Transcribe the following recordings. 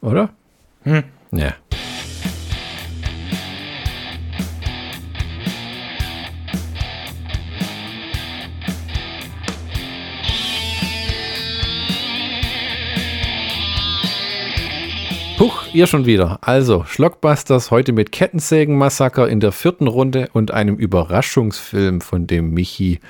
Oder? Hm. Ja. Huch, ihr schon wieder. Also, Schlockbusters heute mit Kettensägen-Massaker in der vierten Runde und einem Überraschungsfilm, von dem Michi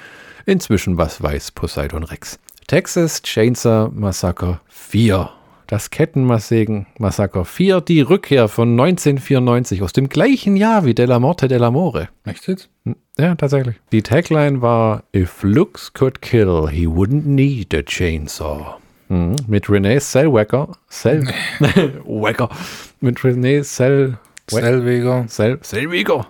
inzwischen was weiß, Poseidon Rex. Texas Chainsaw Massacre 4. Das Kettensägen-Massaker 4, die Rückkehr von 1994 aus dem gleichen Jahr wie Della Morte dell'Amore. Echt jetzt? Hm, ja, tatsächlich. Die Tagline war If looks could kill, he wouldn't need a chainsaw. Mhm. Mit Renee Zellweger. Zell Wecker. Mit Renee Zell Zellweger. Zell Zellweger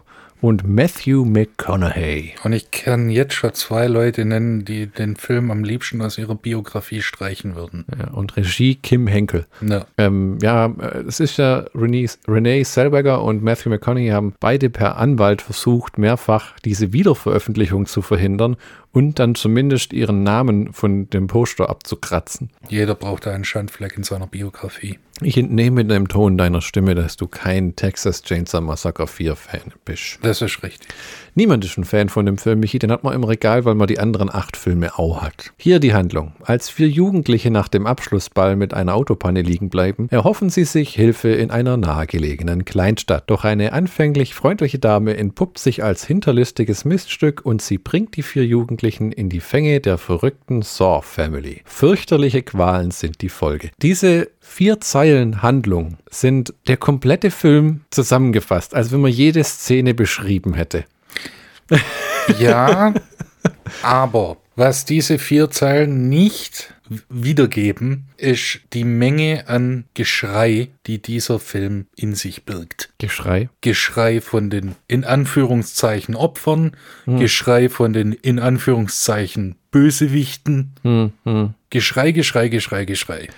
und Matthew McConaughey. Und ich kann jetzt schon zwei Leute nennen, die den Film am liebsten aus ihrer Biografie streichen würden. Ja, und Regie Kim Henkel. Ja, ähm, ja es ist ja Renee, Renee Zellweger und Matthew McConaughey haben beide per Anwalt versucht, mehrfach diese Wiederveröffentlichung zu verhindern und dann zumindest ihren Namen von dem Poster abzukratzen. Jeder braucht einen Schandfleck in seiner Biografie. Ich entnehme dem Ton deiner Stimme, dass du kein Texas Chainsaw Massacre 4 Fan bist. Das ist richtig. Niemand ist ein Fan von dem Film, Michi. Den hat man im Regal, weil man die anderen acht Filme auch hat. Hier die Handlung. Als vier Jugendliche nach dem Abschlussball mit einer Autopanne liegen bleiben, erhoffen sie sich Hilfe in einer nahegelegenen Kleinstadt. Doch eine anfänglich freundliche Dame entpuppt sich als hinterlistiges Miststück und sie bringt die vier Jugendlichen in die Fänge der verrückten Saw Family. Fürchterliche Qualen sind die Folge. Diese vier Zeilen Handlung sind der komplette Film zusammengefasst, als wenn man jede Szene beschrieben hätte. Ja, aber was diese vier Zeilen nicht wiedergeben, ist die Menge an Geschrei, die dieser Film in sich birgt. Geschrei? Geschrei von den in Anführungszeichen Opfern, hm. Geschrei von den in Anführungszeichen Bösewichten. Hm, hm. Geschrei, Geschrei, Geschrei, Geschrei.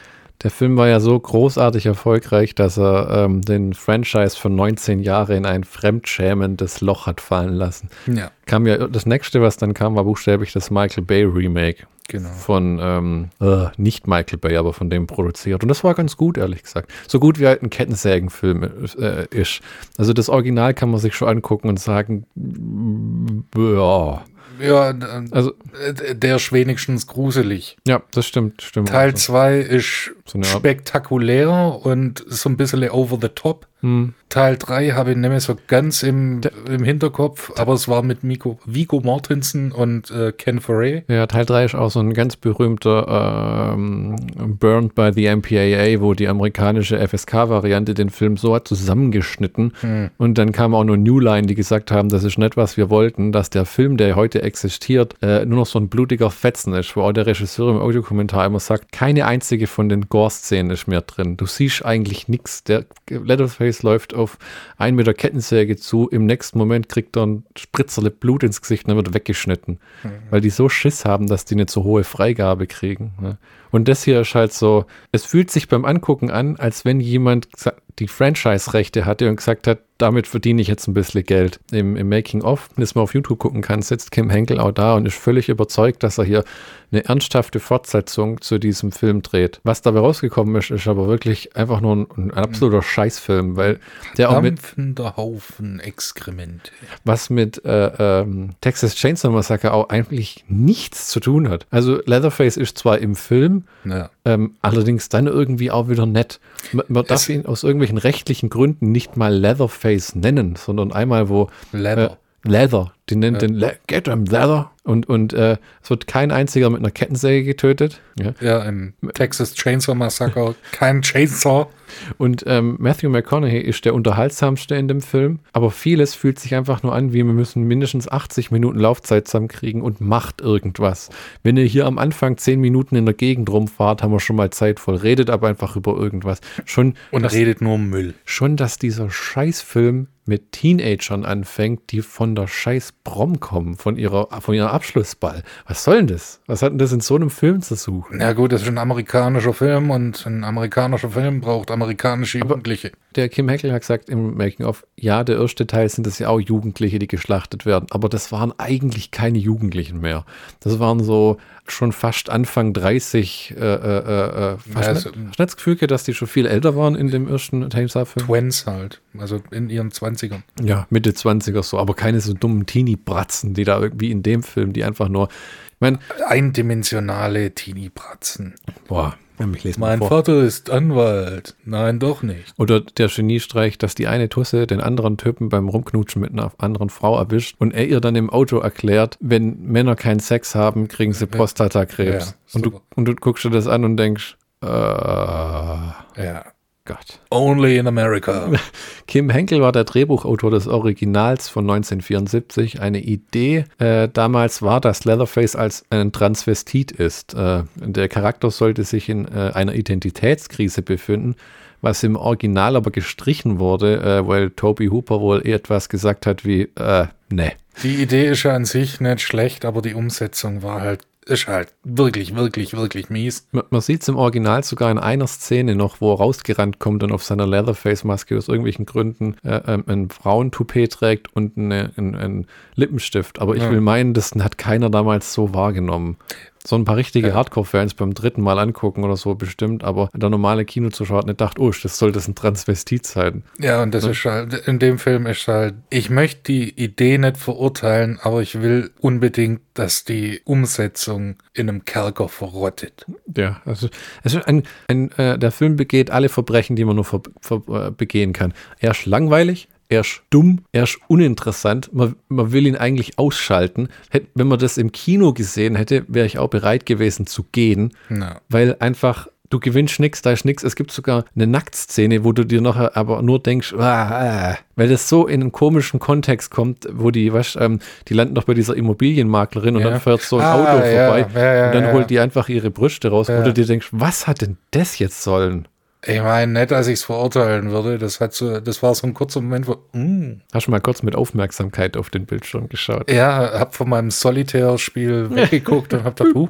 Der Film war ja so großartig erfolgreich, dass er ähm, den Franchise von 19 Jahren in ein fremdschämendes Loch hat fallen lassen. Ja. Kam ja, das nächste, was dann kam, war buchstäblich das Michael Bay Remake. Genau. Von, ähm, äh, nicht Michael Bay, aber von dem produziert. Und das war ganz gut, ehrlich gesagt. So gut wie halt ein Kettensägenfilm äh, ist. Also das Original kann man sich schon angucken und sagen, ja ja, also der ist wenigstens gruselig. Ja, das stimmt, stimmt. Teil 2 ist so spektakulär und so ein bisschen over the top. Hm. Teil 3 habe ich mehr so ganz im, im Hinterkopf, aber es war mit Miko, Vigo Mortensen und äh, Ken Foray. Ja, Teil 3 ist auch so ein ganz berühmter ähm, Burned by the MPAA, wo die amerikanische FSK-Variante den Film so hat zusammengeschnitten. Hm. Und dann kam auch nur New Line, die gesagt haben, das ist nicht, was wir wollten, dass der Film, der heute existiert, äh, nur noch so ein blutiger Fetzen ist, wo auch der Regisseur im Audiokommentar immer sagt, keine einzige von den Gore-Szenen ist mehr drin. Du siehst eigentlich nichts. Der Leatherface läuft auf einen Meter Kettensäge zu. Im nächsten Moment kriegt er ein Spritzerle Blut ins Gesicht und dann wird weggeschnitten. Mhm. Weil die so Schiss haben, dass die eine zu hohe Freigabe kriegen. Ne? Und das hier ist halt so, es fühlt sich beim Angucken an, als wenn jemand die Franchise-Rechte hatte und gesagt hat, damit verdiene ich jetzt ein bisschen Geld. Im, im Making-of, das man auf YouTube gucken kann, sitzt Kim Henkel auch da und ist völlig überzeugt, dass er hier eine ernsthafte Fortsetzung zu diesem Film dreht. Was dabei rausgekommen ist, ist aber wirklich einfach nur ein, ein absoluter Scheißfilm, weil der auch mit Haufen Exkremente. Was mit äh, ähm, Texas Chainsaw Massacre auch eigentlich nichts zu tun hat. Also Leatherface ist zwar im Film, ja. ähm, allerdings dann irgendwie auch wieder nett. Man, man darf ihn aus irgendwelchen rechtlichen Gründen nicht mal Leatherface nennen, sondern einmal wo Leather. Äh, Leather. Die nennt ja. den Le Get him Leather. Und, und äh, es wird kein einziger mit einer Kettensäge getötet. Ja, ja im Texas Chainsaw Massacre kein Chainsaw. Und ähm, Matthew McConaughey ist der unterhaltsamste in dem Film, aber vieles fühlt sich einfach nur an, wie wir müssen mindestens 80 Minuten Laufzeit zusammenkriegen und macht irgendwas. Wenn ihr hier am Anfang 10 Minuten in der Gegend rumfahrt, haben wir schon mal Zeit voll. Redet aber einfach über irgendwas. Schon, und dass, redet nur um Müll. Schon, dass dieser Scheißfilm mit Teenagern anfängt, die von der scheiß Prom kommen, von ihrer, von ihrer Abschlussball. Was soll denn das? Was hat denn das in so einem Film zu suchen? Ja gut, das ist ein amerikanischer Film und ein amerikanischer Film braucht amerikanische Jugendliche. Aber der Kim Heckel hat gesagt im Making-of, ja, der erste Teil sind es ja auch Jugendliche, die geschlachtet werden, aber das waren eigentlich keine Jugendlichen mehr. Das waren so schon fast Anfang 30. Äh, äh, äh, ja, also, das Gefühl, dass die schon viel älter waren in dem ersten Taser-Film? Twins halt, also in ihren 20ern. Ja, Mitte 20er so, aber keine so dummen Teenie-Bratzen, die da irgendwie in dem Film, die einfach nur. Ich mein, Eindimensionale Teenie-Bratzen. Boah, mein Vater ist Anwalt. Nein, doch nicht. Oder der Geniestreich, dass die eine Tusse den anderen Typen beim Rumknutschen mit einer anderen Frau erwischt und er ihr dann im Auto erklärt, wenn Männer keinen Sex haben, kriegen sie Prostatakrebs. Ja, und, du, und du guckst dir das an und denkst, äh, ja. Gott. Only in America. Kim Henkel war der Drehbuchautor des Originals von 1974. Eine Idee äh, damals war, dass Leatherface als ein Transvestit ist. Äh, der Charakter sollte sich in äh, einer Identitätskrise befinden, was im Original aber gestrichen wurde, äh, weil Toby Hooper wohl etwas gesagt hat wie, äh, ne. Die Idee ist ja an sich nicht schlecht, aber die Umsetzung war halt ist halt wirklich, wirklich, wirklich mies. Man, man sieht es im Original sogar in einer Szene noch, wo er rausgerannt kommt und auf seiner Leatherface-Maske aus irgendwelchen Gründen äh, ähm, ein Frauentoupet trägt und eine, ein, ein Lippenstift. Aber ich ja. will meinen, das hat keiner damals so wahrgenommen so ein paar richtige ja. Hardcore-Fans beim dritten Mal angucken oder so bestimmt, aber der normale Kinozuschauer hat nicht gedacht, oh, das soll das ein Transvestit sein. Ja, und das ja. ist halt, in dem Film ist halt, ich möchte die Idee nicht verurteilen, aber ich will unbedingt, dass die Umsetzung in einem Kerker verrottet. Ja, also, also ein, ein, äh, der Film begeht alle Verbrechen, die man nur ver, ver, äh, begehen kann. Er ist langweilig, er ist dumm, er ist uninteressant, man, man will ihn eigentlich ausschalten. Hätt, wenn man das im Kino gesehen hätte, wäre ich auch bereit gewesen zu gehen, no. weil einfach du gewinnst nichts, da ist nichts. Es gibt sogar eine Nacktszene, wo du dir nachher aber nur denkst, ah, ah, weil das so in einen komischen Kontext kommt, wo die, weißt, ähm, die landen doch bei dieser Immobilienmaklerin und dann fährt so ein ah, Auto ja, vorbei ja, ja, und dann holt die einfach ihre Brüste raus, wo du dir denkst, was hat denn das jetzt sollen? Ich meine, nicht, dass ich es verurteilen würde. Das, hat so, das war so ein kurzer Moment, wo. Mm. Hast du mal kurz mit Aufmerksamkeit auf den Bildschirm geschaut? Ja, hab von meinem Solitaire-Spiel weggeguckt und hab da. Uh,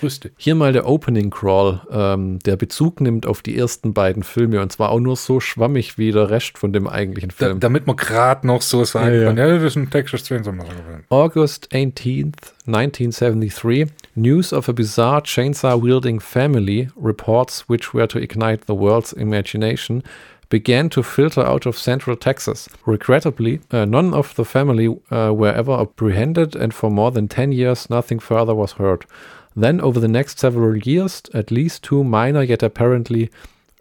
Grüße. Hier mal der Opening Crawl, ähm, der Bezug nimmt auf die ersten beiden Filme und zwar auch nur so schwammig wie der Rest von dem eigentlichen Film. Da, damit man gerade noch so sagen ja, kann, ja. ja, das ist ein Texas Chainsaw Massacre. August 18th, 1973, news of a bizarre chainsaw-wielding family, reports which were to ignite the world's imagination, began to filter out of central Texas. Regrettably, uh, none of the family uh, were ever apprehended, and for more than 10 years, nothing further was heard. Then, over the next several years, at least two minor yet apparently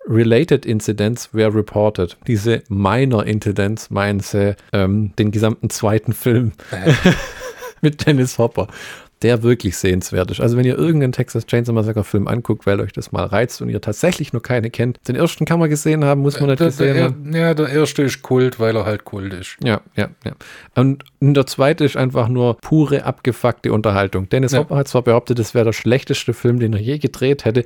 related incidents were reported. Diese minor incidents meinen sie ähm, den gesamten zweiten Film mit Dennis Hopper der wirklich sehenswert ist. Also wenn ihr irgendeinen Texas Chainsaw Massacre Film anguckt, weil euch das mal reizt und ihr tatsächlich noch keine kennt, den ersten kann man gesehen haben, muss man nicht der, gesehen der, haben. Ja, der erste ist Kult, weil er halt Kult ist. Ja, ja, ja. Und der zweite ist einfach nur pure abgefuckte Unterhaltung. Dennis ja. Hopper hat zwar behauptet, das wäre der schlechteste Film, den er je gedreht hätte,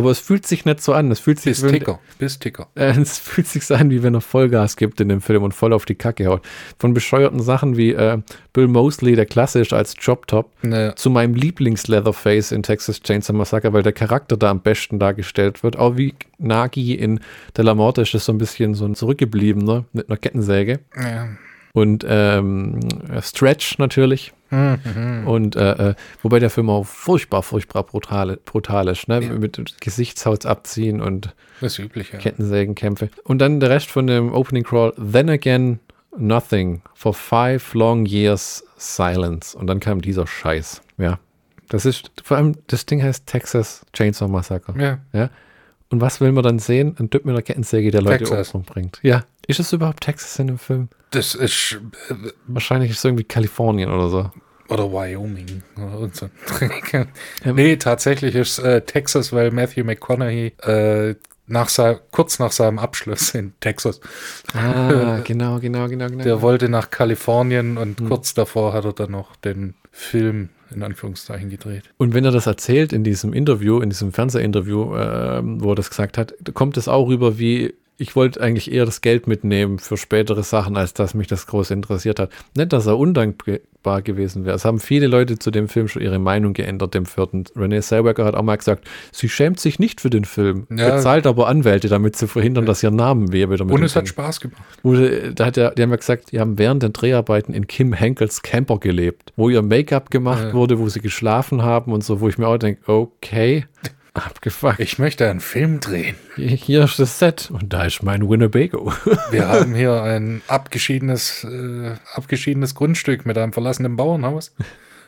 aber es fühlt sich nicht so an. Es fühlt sich bis Ticker, bis Ticker. Äh, es fühlt sich so an, wie wenn er Vollgas gibt in dem Film und voll auf die Kacke haut. Von bescheuerten Sachen wie äh, Bill Mosley, der klassisch als Job-Top, ne. zu meinem Lieblings-Leatherface in Texas Chainsaw Massacre, weil der Charakter da am besten dargestellt wird. Auch wie Nagi in De La Morte ist das so ein bisschen so ein zurückgebliebener mit einer Kettensäge. Ja. Und ähm, Stretch natürlich. Mhm. Und äh, äh, wobei der Film auch furchtbar, furchtbar brutal, brutal ist, ne? Ja. Mit Gesichtshaut abziehen und das übliche. Kettensägenkämpfe. Und dann der Rest von dem Opening Crawl, Then Again Nothing for five long years silence. Und dann kam dieser Scheiß. Ja. Das ist, vor allem, das Ding heißt Texas Chainsaw Massacre. Ja. ja? Und was will man dann sehen? Ein Typ mit einer Kettensäge, der Leute umbringt. Ja. Ist es überhaupt Texas in dem Film? Das ist. Äh, Wahrscheinlich ist es irgendwie Kalifornien oder so. Oder Wyoming. Oder so. nee, tatsächlich ist äh, Texas, weil Matthew McConaughey äh, nach kurz nach seinem Abschluss in Texas. Ah, genau, genau, genau, genau. Der wollte nach Kalifornien und hm. kurz davor hat er dann noch den Film in Anführungszeichen gedreht. Und wenn er das erzählt in diesem Interview, in diesem Fernsehinterview, äh, wo er das gesagt hat, kommt es auch rüber wie ich wollte eigentlich eher das Geld mitnehmen für spätere Sachen, als dass mich das groß interessiert hat. Nicht, dass er undankbar gewesen wäre. Es haben viele Leute zu dem Film schon ihre Meinung geändert, dem vierten. Renee Zellweger hat auch mal gesagt, sie schämt sich nicht für den Film, ja. bezahlt aber Anwälte, damit zu verhindern, dass ihr Namen wehe wieder mit Und es hat Spaß gemacht. Wo, da hat er, die haben ja gesagt, die haben während den Dreharbeiten in Kim Henkels Camper gelebt, wo ihr Make-up gemacht ja. wurde, wo sie geschlafen haben und so, wo ich mir auch denke, okay. Abgefuckt. Ich möchte einen Film drehen. Hier ist das Set und da ist mein Winnebago. Wir haben hier ein abgeschiedenes, äh, abgeschiedenes Grundstück mit einem verlassenen Bauernhaus.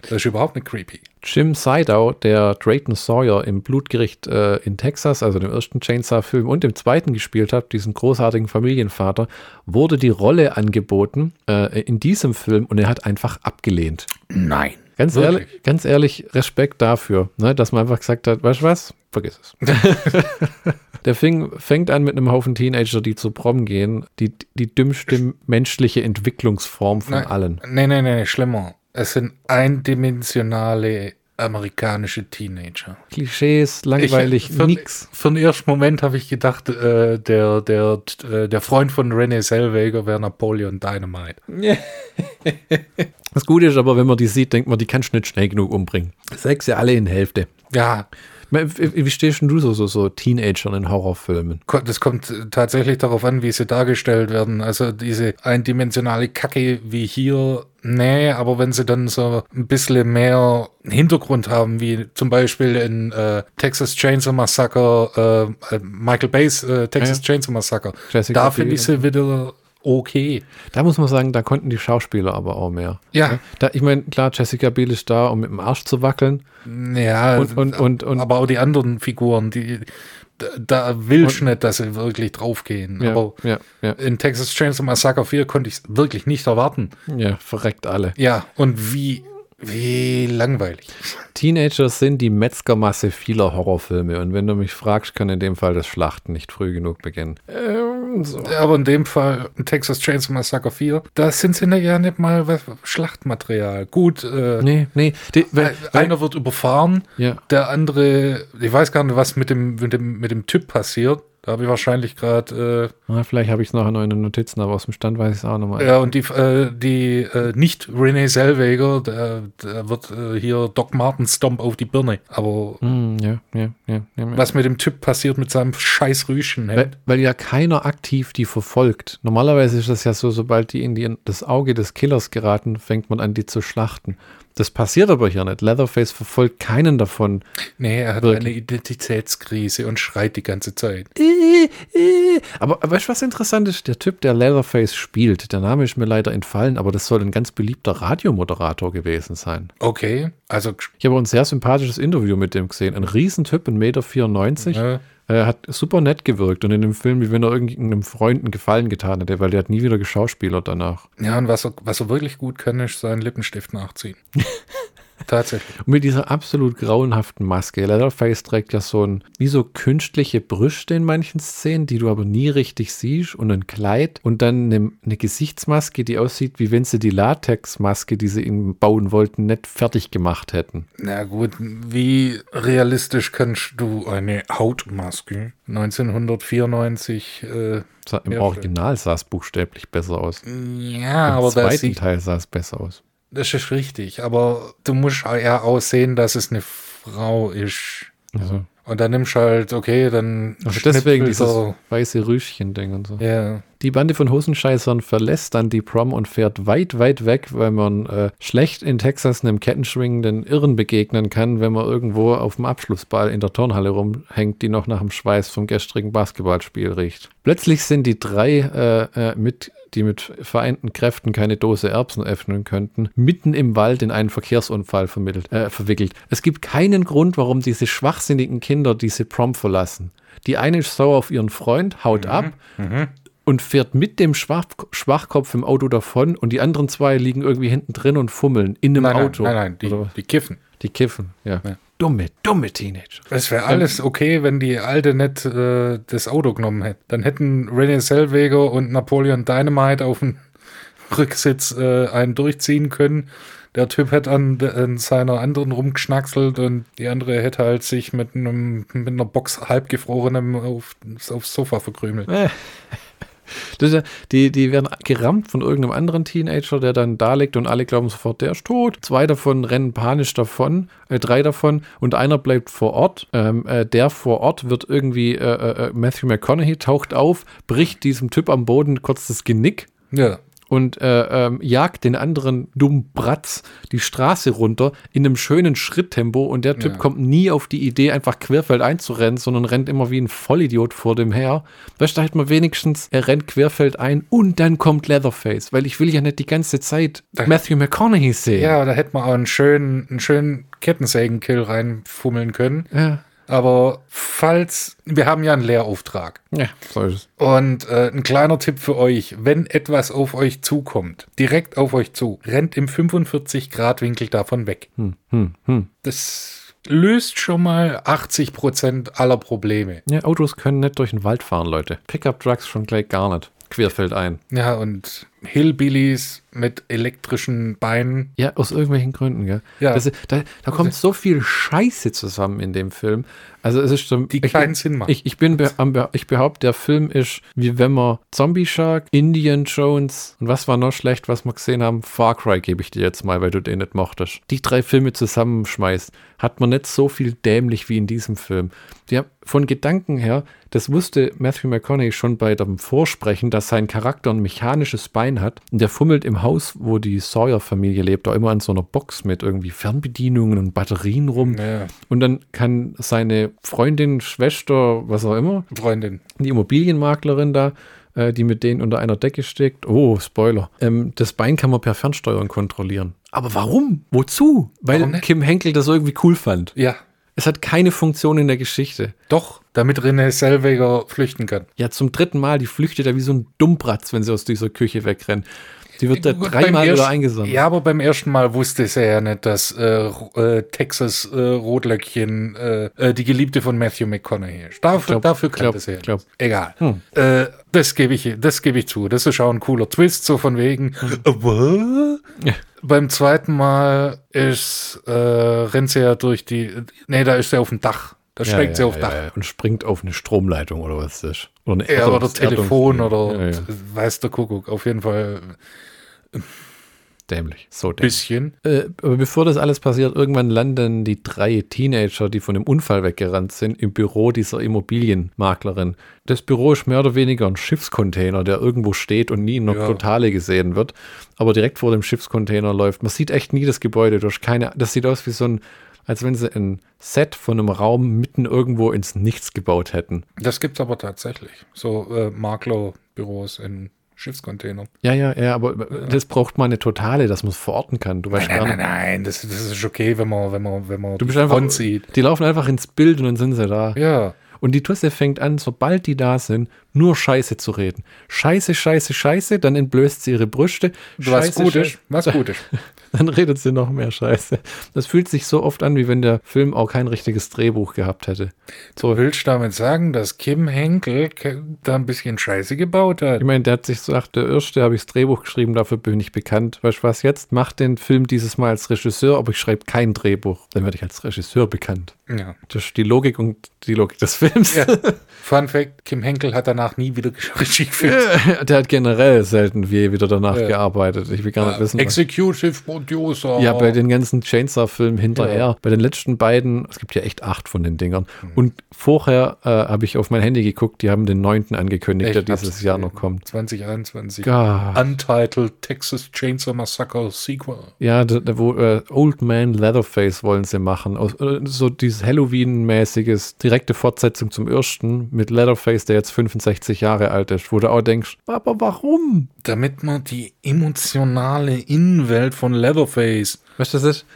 Das ist überhaupt nicht creepy. Jim Sidow, der Drayton Sawyer im Blutgericht äh, in Texas, also dem ersten Chainsaw-Film und dem zweiten gespielt hat, diesen großartigen Familienvater, wurde die Rolle angeboten äh, in diesem Film und er hat einfach abgelehnt. Nein. Ganz ehrlich, ganz ehrlich, Respekt dafür, ne, dass man einfach gesagt hat, weißt du was, vergiss es. Der Film fängt an mit einem Haufen Teenager, die zu Prom gehen, die, die dümmste menschliche Entwicklungsform von nein, allen. Nee, nee, nee, schlimmer. Es sind eindimensionale amerikanische Teenager. Klischees, langweilig, ich, für, nix. Für den ersten Moment habe ich gedacht, äh, der, der, äh, der Freund von René Zellweger wäre Napoleon Dynamite. das Gute ist aber, wenn man die sieht, denkt man, die kannst du nicht schnell genug umbringen. Sechs ja alle in Hälfte. Ja, wie stehst du so, so, so Teenager in Horrorfilmen? Das kommt tatsächlich darauf an, wie sie dargestellt werden. Also diese eindimensionale Kacke wie hier, nee, aber wenn sie dann so ein bisschen mehr Hintergrund haben, wie zum Beispiel in äh, Texas Chainsaw Massacre, äh, Michael Bay's äh, Texas ja. Chainsaw Massacre, Jessica da finde ich sie wieder okay. Da muss man sagen, da konnten die Schauspieler aber auch mehr. Ja. Da, ich meine, klar, Jessica Biel ist da, um mit dem Arsch zu wackeln. Ja, und, und, und, und aber auch die anderen Figuren, die da will ich nicht, dass sie wirklich draufgehen. Ja, aber ja, ja. in Texas Chainsaw Massacre 4 konnte ich es wirklich nicht erwarten. Ja, verreckt alle. Ja, und wie wie langweilig. Teenagers sind die Metzgermasse vieler Horrorfilme und wenn du mich fragst, kann in dem Fall das Schlachten nicht früh genug beginnen. Ähm, so. Aber in dem Fall Texas Chainsaw Massacre 4, da sind sie ja nicht mal Schlachtmaterial. Gut, äh, nee, nee. Die, weil, einer wird überfahren, ja. der andere, ich weiß gar nicht, was mit dem, mit dem, mit dem Typ passiert. Da habe ich wahrscheinlich gerade. Äh, vielleicht habe ich es noch in meinen Notizen, aber aus dem Stand weiß ich es auch nochmal. Ja, und die, äh, die äh, nicht René Zellweger, der, der wird äh, hier Doc Martin Stomp auf die Birne. Aber mm, ja, ja, ja, ja, was mit dem Typ passiert mit seinem scheiß Rüschen. Weil, weil, ja keiner aktiv die verfolgt. Normalerweise ist das ja so, sobald die in die, das Auge des Killers geraten, fängt man an, die zu schlachten. Das passiert aber hier nicht. Leatherface verfolgt keinen davon. Nee, er hat wirklich. eine Identitätskrise und schreit die ganze Zeit. Aber weißt du, was interessant ist? Der Typ, der Leatherface spielt, der Name ist mir leider entfallen, aber das soll ein ganz beliebter Radiomoderator gewesen sein. Okay, also. Ich habe ein sehr sympathisches Interview mit dem gesehen. Ein Riesentyp, 1,94 Meter. Ja. Er hat super nett gewirkt und in dem Film, wie wenn er irgendeinem Freund einen Gefallen getan hätte, weil der hat nie wieder geschauspielert danach. Ja, und was er, was er wirklich gut kann, ist seinen Lippenstift nachziehen. Tatsächlich. Und mit dieser absolut grauenhaften Maske. Leatherface trägt ja so ein, wie so künstliche Brüste in manchen Szenen, die du aber nie richtig siehst und ein Kleid und dann eine, eine Gesichtsmaske, die aussieht, wie wenn sie die Latexmaske, die sie ihm bauen wollten, nicht fertig gemacht hätten. Na gut, wie realistisch kannst du eine Hautmaske 1994 äh, Im Original sah es buchstäblich besser aus. Ja, Im aber zweiten Teil sah es besser aus. Das ist richtig, aber du musst ja aussehen, dass es eine Frau ist. Also. Und dann nimmst du halt, okay, dann. Also deswegen dieses so. weiße Rüschchen-Ding und so. Ja. Die Bande von Hosenscheißern verlässt dann die Prom und fährt weit, weit weg, weil man äh, schlecht in Texas einem kettenschwingenden Irren begegnen kann, wenn man irgendwo auf dem Abschlussball in der Turnhalle rumhängt, die noch nach dem Schweiß vom gestrigen Basketballspiel riecht. Plötzlich sind die drei äh, äh, mit die mit vereinten Kräften keine Dose Erbsen öffnen könnten, mitten im Wald in einen Verkehrsunfall äh, verwickelt. Es gibt keinen Grund, warum diese schwachsinnigen Kinder diese Prom verlassen. Die eine ist sauer auf ihren Freund, haut mhm. ab. Mhm. Und fährt mit dem Schwach Schwachkopf im Auto davon und die anderen zwei liegen irgendwie hinten drin und fummeln in einem nein, Auto. Nein, nein, nein, die, die kiffen. Die kiffen, ja. ja dumme, dumme Teenager. Es wäre alles okay, wenn die Alte nicht äh, das Auto genommen hätte. Dann hätten René Zellweger und Napoleon Dynamite auf dem Rücksitz äh, einen durchziehen können. Der Typ hätte an, an seiner anderen rumgeschnackselt und die andere hätte halt sich mit, einem, mit einer Box halbgefrorenem auf, aufs Sofa verkrümelt. Das, die, die werden gerammt von irgendeinem anderen Teenager, der dann da liegt und alle glauben sofort, der ist tot. Zwei davon rennen panisch davon, äh, drei davon und einer bleibt vor Ort. Ähm, äh, der vor Ort wird irgendwie, äh, äh, äh Matthew McConaughey taucht auf, bricht diesem Typ am Boden kurz das Genick. Ja und äh, ähm, jagt den anderen dummen Bratz die Straße runter in einem schönen Schritttempo und der Typ ja. kommt nie auf die Idee, einfach querfeld einzurennen, sondern rennt immer wie ein Vollidiot vor dem her. Weißt du, da hätte man wenigstens, er rennt querfeld ein und dann kommt Leatherface, weil ich will ja nicht die ganze Zeit da, Matthew McConaughey sehen. Ja, da hätte man auch einen schönen, einen schönen Kettensägenkill reinfummeln können. Ja. Aber falls, wir haben ja einen Lehrauftrag. Ja, so ist es. Und äh, ein kleiner Tipp für euch, wenn etwas auf euch zukommt, direkt auf euch zu, rennt im 45-Grad-Winkel davon weg. Hm, hm, hm. Das löst schon mal 80 Prozent aller Probleme. Ja, Autos können nicht durch den Wald fahren, Leute. Pickup-Trucks schon gleich gar nicht. Querfeld ein. Ja, und Hillbillies mit elektrischen Beinen. Ja, aus irgendwelchen Gründen, gell? Ja. Das, da, da kommt so viel Scheiße zusammen in dem Film. Also es ist so, die keinen Sinn machen. Ich, ich, bin ich behaupte, der Film ist wie wenn man Zombie Shark, Indian Jones und was war noch schlecht, was wir gesehen haben, Far Cry gebe ich dir jetzt mal, weil du den nicht mochtest. Die drei Filme zusammenschmeißt, hat man nicht so viel dämlich wie in diesem Film. Die haben, von Gedanken her, das wusste Matthew McConaughey schon bei dem Vorsprechen, dass sein Charakter ein mechanisches Bein hat. Und der fummelt im Haus, wo die Sawyer-Familie lebt, auch immer an so einer Box mit irgendwie Fernbedienungen und Batterien rum. Ja. Und dann kann seine Freundin, Schwester, was auch immer, Freundin, die Immobilienmaklerin da, äh, die mit denen unter einer Decke steckt. Oh, Spoiler. Ähm, das Bein kann man per Fernsteuern kontrollieren. Aber warum? Wozu? Weil warum Kim Henkel das irgendwie cool fand. Ja. Es hat keine Funktion in der Geschichte. Doch, damit René Selweger flüchten kann. Ja, zum dritten Mal, die flüchtet ja wie so ein Dummbratz, wenn sie aus dieser Küche wegrennt. Die wird da dreimal wieder eingesammelt. Ja, aber beim ersten Mal wusste sie ja nicht, dass äh, äh, Texas äh, Rotlöckchen äh, äh, die Geliebte von Matthew McConaughey ist. Dafür, glaub, dafür kannte sie ja. Egal. Hm. Das gebe ich, das gebe ich zu. Das ist auch ein cooler Twist, so von wegen. Hm. Ja. Beim zweiten Mal ist, rennt sie ja durch die, nee, da ist sie auf dem Dach. Da ja, steigt sie auf Dach. und springt auf eine Stromleitung oder was ist das? Oder, eine ja, oder Telefon oder weiß der Kuckuck. Auf jeden Fall dämlich. So dämlich. Bisschen. Äh, aber bevor das alles passiert, irgendwann landen die drei Teenager, die von dem Unfall weggerannt sind, im Büro dieser Immobilienmaklerin. Das Büro ist mehr oder weniger ein Schiffscontainer, der irgendwo steht und nie in der ja. Totale gesehen wird. Aber direkt vor dem Schiffscontainer läuft. Man sieht echt nie das Gebäude durch keine. Das sieht aus wie so ein als wenn sie ein Set von einem Raum mitten irgendwo ins Nichts gebaut hätten. Das gibt es aber tatsächlich. So äh, Maklerbüros in Schiffscontainer. Ja, ja, ja, aber ja. das braucht man eine totale, dass man es verorten kann. Du weißt nein, nein, nein, nein, das, das ist okay, wenn man, wenn man, wenn man du bist einfach, sieht. Die laufen einfach ins Bild und dann sind sie da. Ja. Und die Tusse fängt an, sobald die da sind, nur Scheiße zu reden. Scheiße, Scheiße, Scheiße, dann entblößt sie ihre Brüste. Was gut ist, was gut ist. dann redet sie noch mehr Scheiße. Das fühlt sich so oft an, wie wenn der Film auch kein richtiges Drehbuch gehabt hätte. So willst du damit sagen, dass Kim Henkel da ein bisschen Scheiße gebaut hat? Ich meine, der hat sich gesagt, der Erste habe ich das Drehbuch geschrieben, dafür bin ich bekannt. Weißt du was jetzt? Mach den Film dieses Mal als Regisseur, aber ich schreibe kein Drehbuch. Dann werde ich als Regisseur bekannt. Ja. Das ist die Logik und die Logik des Films. Ja. Fun Fact: Kim Henkel hat danach nie wieder Regie geführt. Ja, der hat generell selten wie wieder danach ja. gearbeitet. Ich will gar nicht wissen. Executive Producer. Ja, bei den ganzen Chainsaw-Filmen hinterher. Bei den letzten beiden, es gibt ja echt acht von den Dingern. Mhm. Und vorher äh, habe ich auf mein Handy geguckt, die haben den neunten angekündigt, ich der dieses Jahr noch kommt. 2021. God. Untitled Texas Chainsaw Massacre Sequel. Ja, da, da, wo äh, Old Man Leatherface wollen sie machen. Aus, äh, so dieses Halloween-mäßiges, direkte Fortsetzung zum ersten mit Leatherface, der jetzt 65 Jahre alt ist, wo du auch denkst, aber warum? Damit man die emotionale Innenwelt von Leatherface. Weißt du, das ist.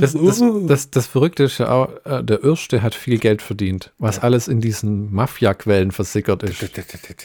Das, das, das, das, das Verrückte ist ja auch, äh, der Erste hat viel Geld verdient, was alles in diesen Mafia-Quellen versickert ist.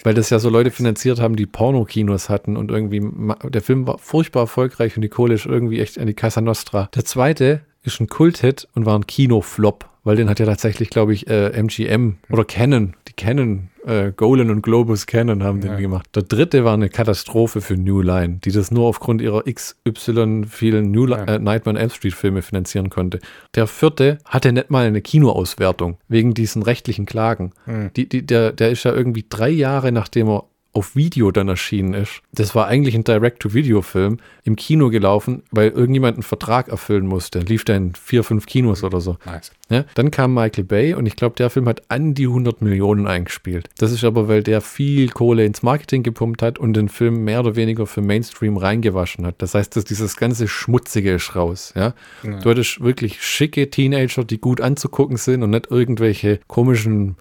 Weil das ja so Leute finanziert haben, die Pornokinos hatten und irgendwie, der Film war furchtbar erfolgreich und die Kohle ist irgendwie echt an die Casa Nostra. Der Zweite ist ein Kulthit und war ein Kinoflop weil den hat ja tatsächlich, glaube ich, äh, MGM oder Canon, die Canon, äh, Golan und Globus Canon haben ja. den gemacht. Der dritte war eine Katastrophe für New Line, die das nur aufgrund ihrer XY vielen New ja. äh, Nightmare on Elm Street Filme finanzieren konnte. Der vierte hatte nicht mal eine Kinoauswertung wegen diesen rechtlichen Klagen. Mhm. Die, die, der, der ist ja irgendwie drei Jahre, nachdem er auf Video dann erschienen ist. Das war eigentlich ein Direct-to-Video-Film im Kino gelaufen, weil irgendjemand einen Vertrag erfüllen musste. Lief da in vier, fünf Kinos oder so. Nice. Ja, dann kam Michael Bay und ich glaube, der Film hat an die 100 Millionen eingespielt. Das ist aber, weil der viel Kohle ins Marketing gepumpt hat und den Film mehr oder weniger für Mainstream reingewaschen hat. Das heißt, dass dieses ganze Schmutzige ist raus. Ja? ja. Du hattest wirklich schicke Teenager, die gut anzugucken sind und nicht irgendwelche komischen.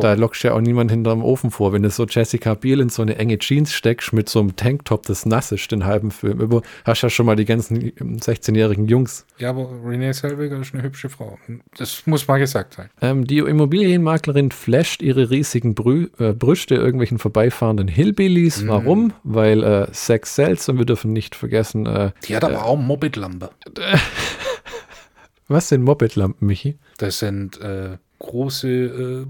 Da lockst ja auch niemand hinterm Ofen vor. Wenn du so Jessica Biel in so eine enge Jeans steckst mit so einem Tanktop, das nass ist, den halben Film über, hast ja schon mal die ganzen 16-jährigen Jungs. Ja, aber Renee Selweger ist eine hübsche Frau. Das muss mal gesagt sein. Ähm, die Immobilienmaklerin flasht ihre riesigen Brü äh, Brüste irgendwelchen vorbeifahrenden Hillbillies. Mm. Warum? Weil äh, Sex sells und wir dürfen nicht vergessen. Äh, die hat aber äh, auch Mopedlampe. Was sind Mopedlampen, Michi? Das sind äh, große äh,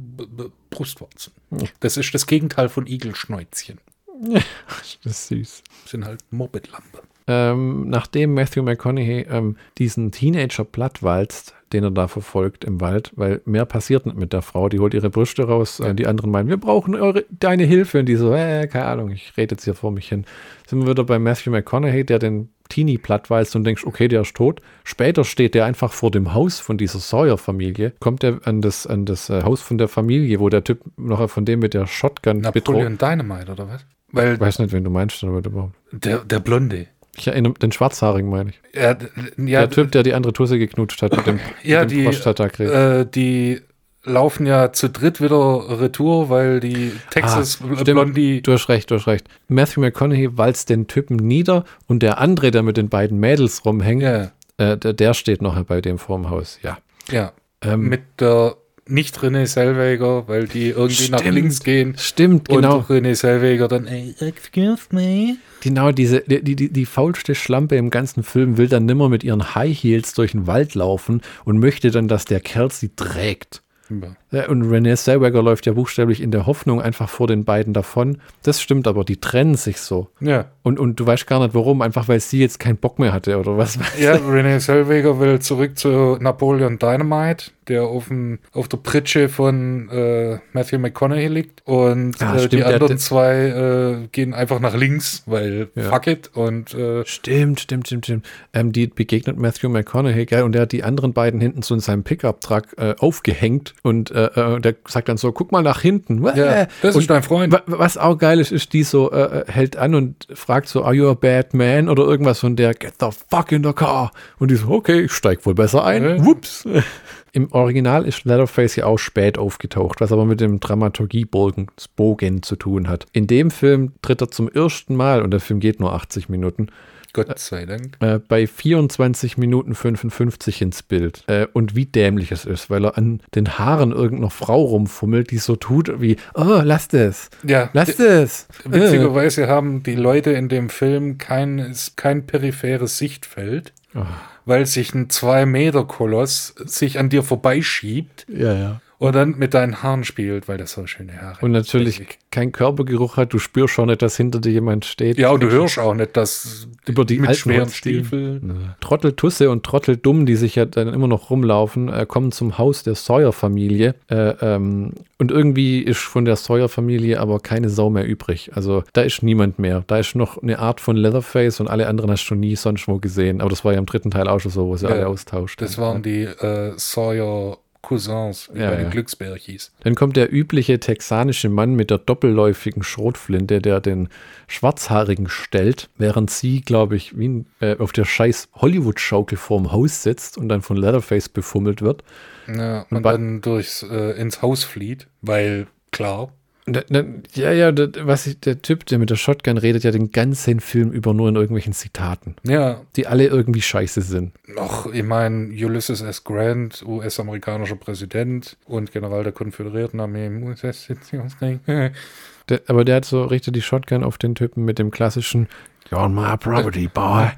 Brustwarzen. Das ist das Gegenteil von Igelschnäuzchen. das ist süß. Das sind halt Mopedlampe ähm, nachdem Matthew McConaughey ähm, diesen Teenager plattwalzt, den er da verfolgt im Wald, weil mehr passiert nicht mit der Frau. Die holt ihre Brüste raus, äh, die anderen meinen, wir brauchen eure, deine Hilfe. Und die so, äh, keine Ahnung, ich rede jetzt hier vor mich hin. Sind wir wieder bei Matthew McConaughey, der den Teenie plattwalzt und denkst, okay, der ist tot. Später steht der einfach vor dem Haus von dieser Sawyer-Familie, kommt er an das, an das äh, Haus von der Familie, wo der Typ noch von dem mit der Shotgun Napoleon Dynamite, oder was? Weil ich weiß nicht, wen du meinst, aber überhaupt. Der, der Blonde. Ich erinnere den Schwarzhaarigen, meine ich. Ja, ja, der Typ, der die andere Tusse geknutscht hat mit dem, ja, mit dem die, äh, die laufen ja zu dritt wieder Retour, weil die Texas ah, Blondie. Du hast recht, du hast recht. Matthew McConaughey walzt den Typen nieder und der andere, der mit den beiden Mädels rumhängt, ja. äh, der, der, steht noch bei dem vorm Haus, ja. Ja. Ähm, mit der nicht René Selweger, weil die irgendwie stimmt, nach links gehen. Stimmt, genau. Und René Selweger dann, ey, excuse me. Genau, diese, die, die, die faulste Schlampe im ganzen Film will dann nimmer mit ihren High Heels durch den Wald laufen und möchte dann, dass der Kerl sie trägt. Ja. Und Renee Zellweger läuft ja buchstäblich in der Hoffnung einfach vor den beiden davon. Das stimmt aber, die trennen sich so. Ja. Und, und du weißt gar nicht warum, einfach weil sie jetzt keinen Bock mehr hatte oder was. Ja, Renee Zellweger will zurück zu Napoleon Dynamite der auf, dem, auf der Pritsche von äh, Matthew McConaughey liegt. Und ah, äh, stimmt, die anderen der, zwei äh, gehen einfach nach links, weil ja. fuck it. Und, äh, stimmt, stimmt, stimmt, stimmt. Ähm, die begegnet Matthew McConaughey, gell? Und der hat die anderen beiden hinten so in seinem Pickup-Truck äh, aufgehängt. Und äh, der sagt dann so: guck mal nach hinten. Ja, das und ist dein Freund. Was auch geil ist, ist, die so hält an und fragt so: Are you a bad man? Oder irgendwas von der: Get the fuck in the car. Und die so: Okay, ich steig wohl besser ein. Ja. Whoops. Im Original ist Leatherface ja auch spät aufgetaucht, was aber mit dem Dramaturgiebogen zu tun hat. In dem Film tritt er zum ersten Mal, und der Film geht nur 80 Minuten, Gott sei Dank. Äh, bei 24 Minuten 55 ins Bild. Äh, und wie dämlich es ist, weil er an den Haaren irgendeiner Frau rumfummelt, die so tut wie, oh, lass das. Ja. Lass das. Witzigerweise äh. haben die Leute in dem Film kein, kein peripheres Sichtfeld. Oh weil sich ein 2-Meter-Koloss sich an dir vorbeischiebt. Ja, ja und dann mit deinen Haaren spielt, weil das so schöne Haare Und natürlich kein Körpergeruch hat, du spürst schon nicht, dass hinter dir jemand steht. Ja, und du hörst auch nicht, dass über die mit schweren Stiefeln. Trotteltusse und Trotteldumm, die sich ja dann immer noch rumlaufen, äh, kommen zum Haus der Sawyer-Familie. Äh, ähm, und irgendwie ist von der Sawyer-Familie aber keine Sau mehr übrig. Also da ist niemand mehr. Da ist noch eine Art von Leatherface und alle anderen hast du nie sonst wo gesehen. Aber das war ja im dritten Teil auch schon so, wo sie ja, alle austauscht. Das waren die äh, Sawyer Cousins, wie ja, bei den ja. Glücksbärchis. Dann kommt der übliche texanische Mann mit der doppelläufigen Schrotflinte, der den Schwarzhaarigen stellt, während sie, glaube ich, wie äh, auf der scheiß Hollywood-Schaukel vorm Haus sitzt und dann von Leatherface befummelt wird. Ja, und, und dann durchs, äh, ins Haus flieht, weil klar, ja, ja, was ich, der Typ, der mit der Shotgun redet, ja den ganzen Film über nur in irgendwelchen Zitaten. Ja. Die alle irgendwie scheiße sind. Noch, ich meine, Ulysses S. Grant, US-amerikanischer Präsident und General der Konföderierten Armee im US-Sektionskrieg. aber der hat so richtig die Shotgun auf den Typen mit dem klassischen You're my property, boy.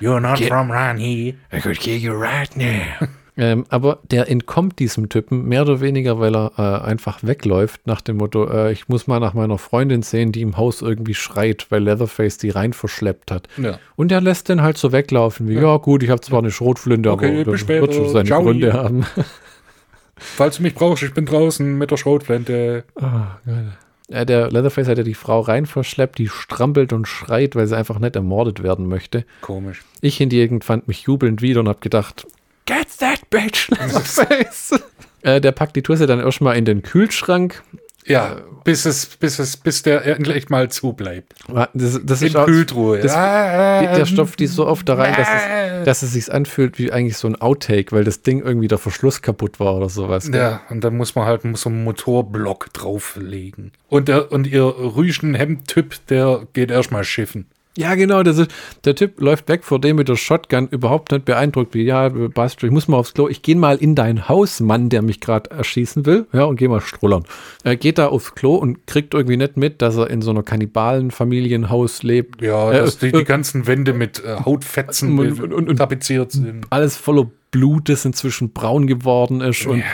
You're not Get, from around here. I could kill you right now. Ähm, aber der entkommt diesem Typen mehr oder weniger, weil er äh, einfach wegläuft nach dem Motto, äh, ich muss mal nach meiner Freundin sehen, die im Haus irgendwie schreit, weil Leatherface die rein verschleppt hat. Ja. Und er lässt den halt so weglaufen, wie, ja, ja gut, ich habe zwar eine Schrotflinte, okay, aber das wird schon seine Ciao. Gründe haben. Falls du mich brauchst, ich bin draußen mit der Schrotflinte. Oh, geil. Ja, der Leatherface hat ja die Frau rein verschleppt, die strampelt und schreit, weil sie einfach nicht ermordet werden möchte. Komisch. Ich hingegen fand mich jubelnd wieder und habe gedacht, get that bitch, Leatherface. äh, der packt die Tusse dann erstmal in den Kühlschrank. Ja, bis es, bis es, bis der endlich mal zubleibt. Das, das In ist auch, Kühltruhe. das, Ah, der Stoff die so oft da rein, dass es, dass es sich anfühlt wie eigentlich so ein Outtake, weil das Ding irgendwie der Verschluss kaputt war oder sowas. gell? Ja, und dann muss man halt so einen Motorblock drauflegen. Und, der, und ihr Rüschen-Hemd-Typ, der geht erstmal schiffen. Ja, genau. Das ist, der Typ läuft weg vor dem mit der Shotgun, überhaupt nicht beeindruckt, wie, ja, Bastard, ich muss mal aufs Klo. Ich gehe mal in dein Haus, Mann, der mich gerade erschießen will, ja, und geh mal strullern. Er geht da aufs Klo und kriegt irgendwie nicht mit, dass er in so einer Kannibalen-Familienhaus lebt. Ja, Äh, dass die, äh, die ganzen Wände mit äh, Hautfetzen Und- und- und- und- tapeziert sind. Alles voller Blut, das inzwischen braun geworden ist und Ja,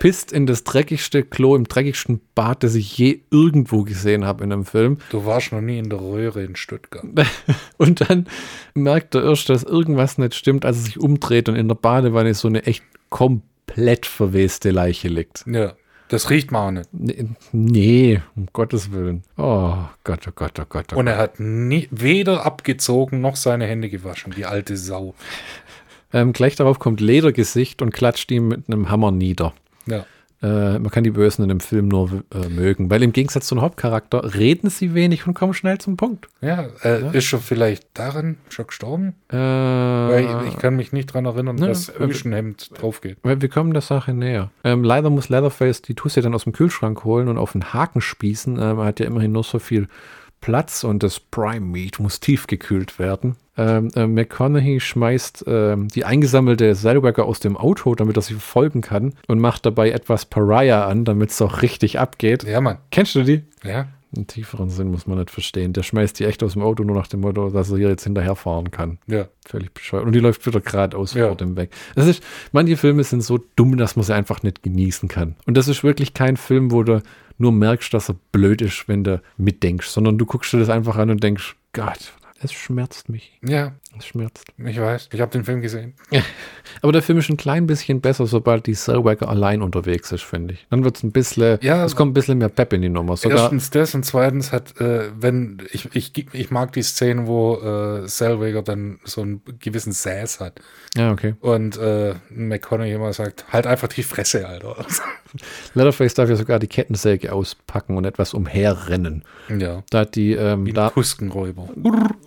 pisst in das dreckigste Klo im dreckigsten Bad, das ich je irgendwo gesehen habe in einem Film. Du warst noch nie in der Röhre in Stuttgart. Und dann merkt er erst, dass irgendwas nicht stimmt, als er sich umdreht und in der Badewanne so eine echt komplett verweste Leiche liegt. Ja, das riecht man auch nicht. Nee, nee, um Gottes Willen. Oh Gott, oh Gott, oh Gott. Oh Und er hat nie, weder abgezogen noch seine Hände gewaschen, die alte Sau. Ähm, gleich darauf kommt Ledergesicht und klatscht ihm mit einem Hammer nieder. Ja. Äh, man kann die Bösen in dem Film nur äh, mögen, weil im Gegensatz zum Hauptcharakter reden sie wenig und kommen schnell zum Punkt. Ja, äh, ist schon vielleicht darin schon gestorben? Äh, Weil ich, ich kann mich nicht dran erinnern, Ja, dass äh, Rüschenhemd drauf geht. Wir kommen der Sache näher. Ähm, leider muss Leatherface die Tussi dann aus dem Kühlschrank holen und auf den Haken spießen. Ähm, er hat ja immerhin nur so viel Platz und das Prime Meat muss tiefgekühlt werden. Ähm, äh, McConaughey schmeißt ähm, die eingesammelte Saddlebacker aus dem Auto, damit er sie verfolgen kann und macht dabei etwas Pariah an, damit es auch richtig abgeht. Ja, Mann. Kennst du die? Ja. Einen tieferen Sinn muss man nicht verstehen. Der schmeißt die echt aus dem Auto, nur nach dem Motto, dass er hier jetzt hinterherfahren kann. Ja. Völlig bescheuert. Und die läuft wieder geradeaus Ja. vor dem weg. Das ist, manche Filme sind so dumm, dass man sie einfach nicht genießen kann. Und das ist wirklich kein Film, wo du nur merkst, dass er blöd ist, wenn du mitdenkst, sondern du guckst dir das einfach an und denkst, Gott, es schmerzt mich. Ja, Es schmerzt. ich weiß. Ich habe den Film gesehen. Aber der Film ist ein klein bisschen besser, sobald die Zellweger allein unterwegs ist, finde ich. Dann wird es ein bisschen, Ja. es kommt ein bisschen mehr Pep in die Nummer. Sogar, Erstens das und zweitens hat, äh, wenn, ich, ich, ich mag die Szene, wo äh, Zellweger dann so einen gewissen Sass hat. ja, okay. Und äh, McConaughey immer sagt, halt einfach die Fresse, Alter. Leatherface darf ja sogar die Kettensäge auspacken und etwas umherrennen. ja. Da hat die, ähm, Wie da, Kuskenräuber.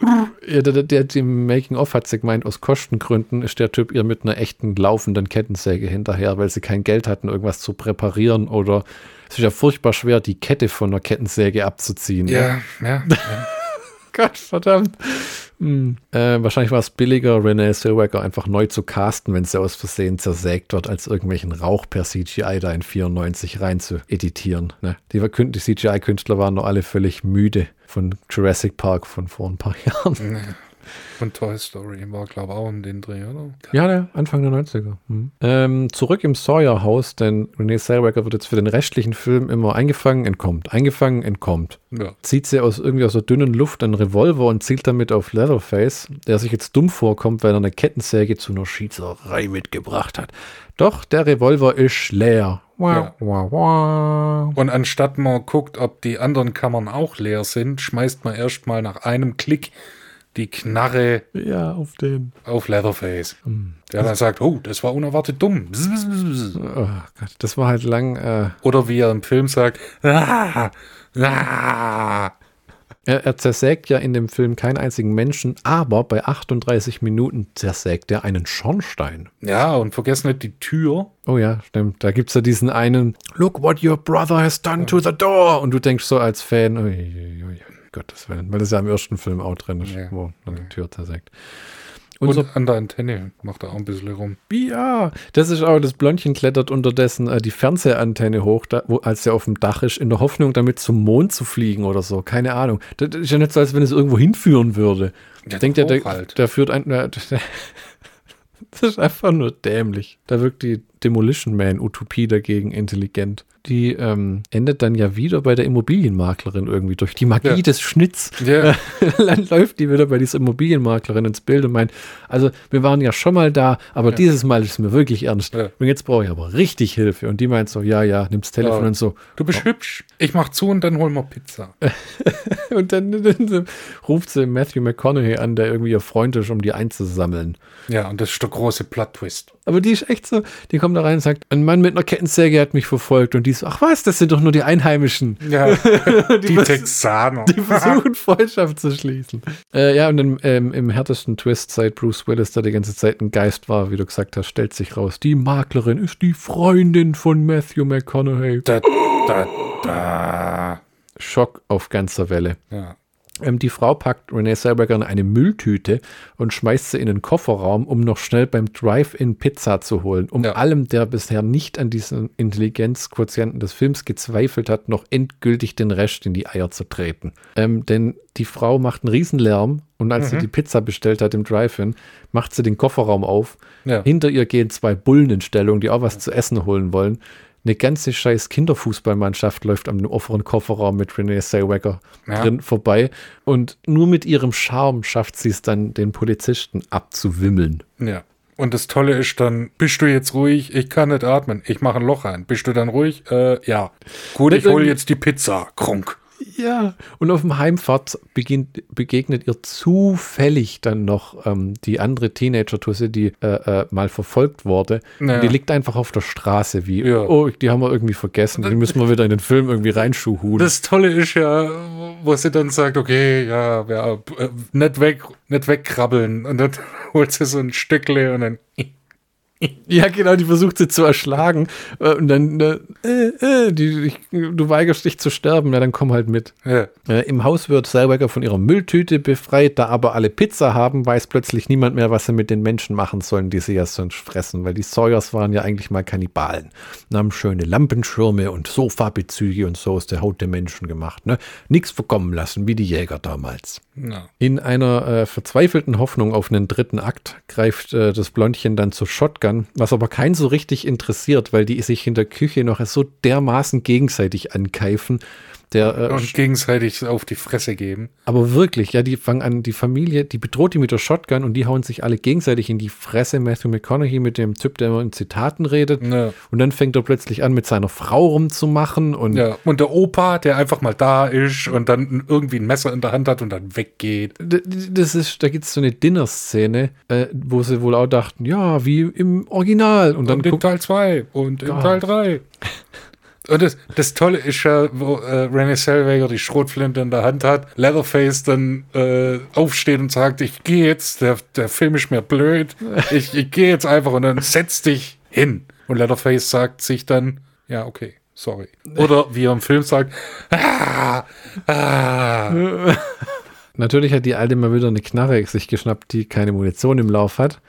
Ja, der, der, der, im Making-of hat sie gemeint, aus Kostengründen ist der Typ ihr mit einer echten laufenden Kettensäge hinterher, weil sie kein Geld hatten, irgendwas zu präparieren oder es ist ja furchtbar schwer, die Kette von einer Kettensäge abzuziehen. Ja, ja. ja. Gott, verdammt. Äh, wahrscheinlich war es billiger, Renee Zellweger einfach neu zu casten, wenn sie aus Versehen zersägt wird, als irgendwelchen Rauch per CGI da in 94 rein zu editieren. Ne? Die, die CGI-Künstler waren noch alle völlig müde von Jurassic Park von vor ein paar Jahren. Und Toy Story war, glaube ich, auch in den Dreh, oder? Ja, der Anfang der 90er. Hm. Ähm, zurück im Sawyer-Haus, denn Renee Zellweger wird jetzt für den restlichen Film immer eingefangen, entkommt, eingefangen, entkommt. Ja. Zieht sie aus irgendwie aus der dünnen Luft einen Revolver und zielt damit auf Leatherface, der sich jetzt dumm vorkommt, weil er eine Kettensäge zu einer Schießerei mitgebracht hat. Doch der Revolver ist leer. Wow, Ja. wow, wow. Und anstatt man guckt, ob die anderen Kammern auch leer sind, schmeißt man erstmal nach einem Klick die Knarre Ja, auf den. auf Leatherface. Hm. Der dann sagt, oh, das war unerwartet dumm. Oh Gott, das war halt lang. Äh, Oder wie er im Film sagt, ah, ah. Er, er zersägt ja in dem Film keinen einzigen Menschen, aber bei 38 Minuten zersägt er einen Schornstein. Ja, und vergessen nicht die Tür. Oh ja, stimmt. Da gibt es ja diesen einen, look what your brother has done to the door. Und du denkst so als Fan, ui, ui, ui, Gottes Willen, weil das ja im ersten Film auch drin ist, Ja. wo dann die Tür zersägt. Und, Und so, an der Antenne macht er auch ein bisschen rum. ja, das ist auch, das Blondchen klettert unterdessen äh, die Fernsehantenne hoch, da, wo, als er auf dem Dach ist, in der Hoffnung, damit zum Mond zu fliegen oder so. Keine Ahnung. Das, ist ja nicht so, als wenn es irgendwo hinführen würde. Ja, Denkt ja, der, halt. der führt ein. Der, der, Das ist einfach nur dämlich. Da wirkt die Demolition Man Utopie dagegen intelligent die ähm, endet dann ja wieder bei der Immobilienmaklerin irgendwie durch die Magie ja. des Schnitts. Ja. dann läuft die wieder bei dieser Immobilienmaklerin ins Bild und meint, also wir waren ja schon mal da, aber ja. dieses Mal ist es mir wirklich ernst. Und jetzt brauche ich aber richtig Hilfe. Und die meint so, ja, ja, nimm's Telefon und so. Du bist oh. hübsch, ich mach zu und dann holen wir Pizza. und dann, dann, ruft sie Matthew McConaughey an, der irgendwie ihr Freund ist, um die einzusammeln. Ja, und das ist der große Plot-Twist. Aber die ist echt so, die kommt da rein und sagt, ein Mann mit einer Kettensäge hat mich verfolgt und die so, ach was, das sind doch nur die Einheimischen. Ja, die, die Texaner. Die versuchen Freundschaft zu schließen. Äh, ja, und dann, ähm, im härtesten Twist, seit Bruce Willis da die ganze Zeit ein Geist war, wie du gesagt hast, stellt sich raus, die Maklerin ist die Freundin von Matthew McConaughey. Da, da, da. Schock auf ganzer Welle. Ja. Ähm, die Frau packt Renee Zellweger in eine Mülltüte und schmeißt sie in den Kofferraum, um noch schnell beim Drive-In Pizza zu holen. Um ja. allem, der bisher nicht an diesen Intelligenzquotienten des Films gezweifelt hat, noch endgültig den Rest in die Eier zu treten. Ähm, denn die Frau macht einen Riesenlärm und als mhm. sie die Pizza bestellt hat im Drive-In, macht sie den Kofferraum auf. Ja. Hinter ihr gehen zwei Bullen in Stellung, die auch was zu essen holen wollen eine ganze scheiß Kinderfußballmannschaft läuft am offenen Kofferraum mit Renee Zellweger ja. drin vorbei. Und nur mit ihrem Charme schafft sie es dann, den Polizisten abzuwimmeln. Ja. Und das Tolle ist dann, bist du jetzt ruhig? Ich kann nicht atmen. Ich mache ein Loch ein. Bist du dann ruhig? Äh, ja. Gut, ich hole jetzt die Pizza. Krunk. Ja, und auf dem Heimfahrt beginnt, begegnet ihr zufällig dann noch ähm, die andere Teenager-Tusse, die äh, äh, mal verfolgt wurde. Ja. die liegt einfach auf der Straße, wie, ja. oh, die haben wir irgendwie vergessen, die müssen wir wieder in den Film irgendwie reinschuhulen. Das Tolle ist ja, wo sie dann sagt, okay, ja, ja äh, nicht, weg, nicht wegkrabbeln. Und dann holt sie so ein Stückle und dann ja, genau, die versucht sie zu erschlagen. Äh, und dann, äh, äh, die, ich, du weigerst dich zu sterben, ja, dann komm halt mit. Ja. Äh, Im Haus wird Selberger von ihrer Mülltüte befreit, da aber alle Pizza haben, weiß plötzlich niemand mehr, was sie mit den Menschen machen sollen, die sie ja sonst fressen, weil die Sawyers waren ja eigentlich mal Kannibalen. Und haben schöne Lampenschirme und Sofabezüge und so aus der Haut der Menschen gemacht. Ne? Nichts verkommen lassen, wie die Jäger damals. Ja. In einer äh, verzweifelten Hoffnung auf einen dritten Akt greift äh, das Blondchen dann zur Shotgun, was aber keinen so richtig interessiert, weil die sich in der Küche noch so dermaßen gegenseitig ankeifen, der, äh, und gegenseitig auf die Fresse geben. Aber wirklich, ja, die fangen an, die Familie, die bedroht die mit der Shotgun und die hauen sich alle gegenseitig in die Fresse. Matthew McConaughey mit dem Typ, der immer in Zitaten redet. Ja. Und dann fängt er plötzlich an, mit seiner Frau rumzumachen. Und, ja. und der Opa, der einfach mal da ist und dann irgendwie ein Messer in der Hand hat und dann weggeht. Das ist, da gibt es so eine Dinner-Szene, äh, wo sie wohl auch dachten, ja, wie im Original. Und dann und in Teil 2 und in. Teil 3. Und das, das Tolle ist ja, wo äh, Renee Zellweger die Schrotflinte in der Hand hat, Leatherface dann äh, aufsteht und sagt, ich gehe jetzt, der, der Film ist mir blöd, ich, ich gehe jetzt einfach und dann setz dich hin. Und Leatherface sagt sich dann, ja, okay, sorry. Oder wie er im Film sagt, ah, ah. Natürlich hat die Alte mal wieder eine Knarre sich geschnappt, die keine Munition im Lauf hat.